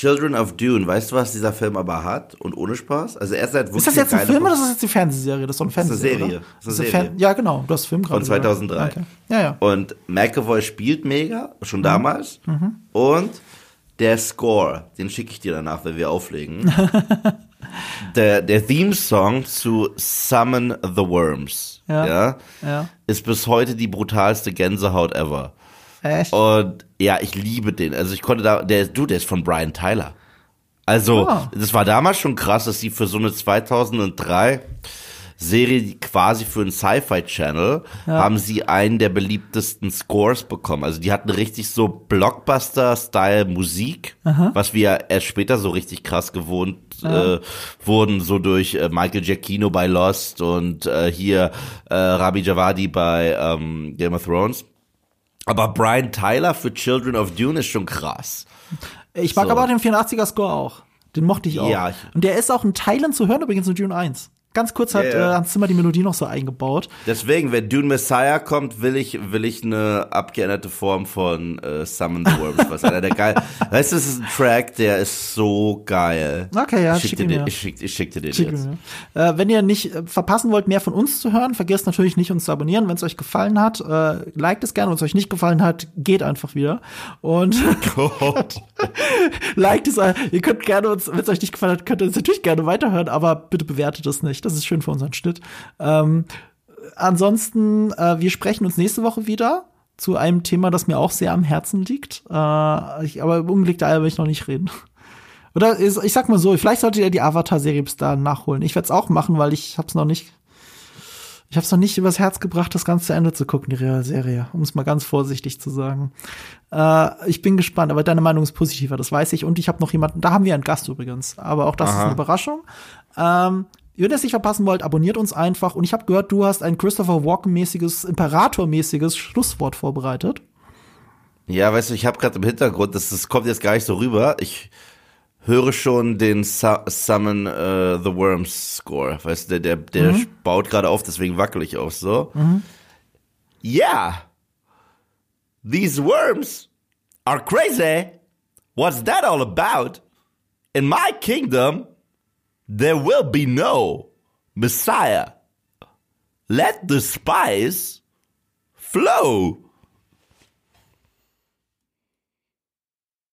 Children of Dune, weißt du, was dieser Film aber hat? Und ohne Spaß? Also er ist halt wirklich Ist das jetzt ein Film oder ist das jetzt die Fernsehserie? Das ist doch eine eine Fernsehserie. Serie. Das ist Das eine ist eine Serie. Fan ja, genau. Du hast Film gerade Von gesagt. 2003. Okay. Ja, ja. Und McAvoy spielt mega, Mhm. schon damals. Und der Score, den schicke ich dir danach, wenn wir auflegen. <laughs> der, der Theme-Song zu Summon the Worms, ja, Ja. ist bis heute die brutalste Gänsehaut ever. Echt? Und ja, ich liebe den. Also ich konnte da, der, du, der ist von Brian Tyler. Also, Ah. das war damals schon krass, dass sie für so eine 2003 Serie, quasi für einen Sci-Fi-Channel, haben sie einen der beliebtesten Scores bekommen. Also die hatten richtig so Blockbuster-Style Musik, was wir erst später so richtig krass gewohnt äh, wurden, so durch äh, Michael Giacchino bei Lost und äh, hier äh, Rabi Javadi bei ähm, Game of Thrones. Aber Brian Tyler für Children of Dune ist schon krass. Ich mag So. aber den 84er-Score auch. Den mochte ich auch. Ja, Und der ist auch in Teilen zu hören, übrigens in Dune 1. Ganz kurz hat ja. äh, Hans Zimmer die Melodie noch so eingebaut. Deswegen, wenn Dune Messiah kommt, will ich, will ich eine abgeänderte Form von äh, Summon the Worms. Was einer der geil. <laughs> Weißt du, das ist ein Track, der ist so geil. Okay, ja, ich schick schick dir den, ich schick, ich schick dir den Schick jetzt. Äh, wenn ihr nicht äh, verpassen wollt, mehr von uns zu hören, vergesst natürlich nicht, uns zu abonnieren. Wenn es euch gefallen hat, äh, liked es gerne. Wenn es euch nicht gefallen hat, geht einfach wieder. Und <laughs> liked es. äh, Ihr könnt gerne uns, wenn es euch nicht gefallen hat, könnt ihr uns natürlich gerne weiterhören, aber bitte bewertet es nicht. Das ist schön für unseren Schnitt. Ähm, ansonsten, äh, wir sprechen uns nächste Woche wieder zu einem Thema, das mir auch sehr am Herzen liegt. Äh, ich, aber über ungelegte Eier will ich noch nicht reden. <laughs> Oder ich ich sag mal so, vielleicht solltet ihr die Avatar-Serie bis dahin nachholen. Ich werde es auch machen, weil ich hab's noch nicht. Ich hab's noch nicht übers Herz gebracht, das Ganze zu Ende zu gucken, die Serie, um es mal ganz vorsichtig zu sagen. Äh, ich bin gespannt, aber deine Meinung ist positiver, das weiß ich. Und ich habe noch jemanden, da haben wir einen Gast übrigens, aber auch das ist eine Überraschung. Ähm, wenn ihr es nicht verpassen wollt, abonniert uns einfach. Und ich habe gehört, du hast ein Christopher Walken-mäßiges, Imperator-mäßiges Schlusswort vorbereitet. Ja, weißt du, ich habe gerade im Hintergrund, das, das kommt jetzt gar nicht so rüber. Ich höre schon den Su Summon äh, the Worms Score. Weißt du, der, der, der baut gerade auf, deswegen wackel ich auch so. Ja, These worms are crazy. What's that all about? In my kingdom, there will be no Messiah. Let the spice flow.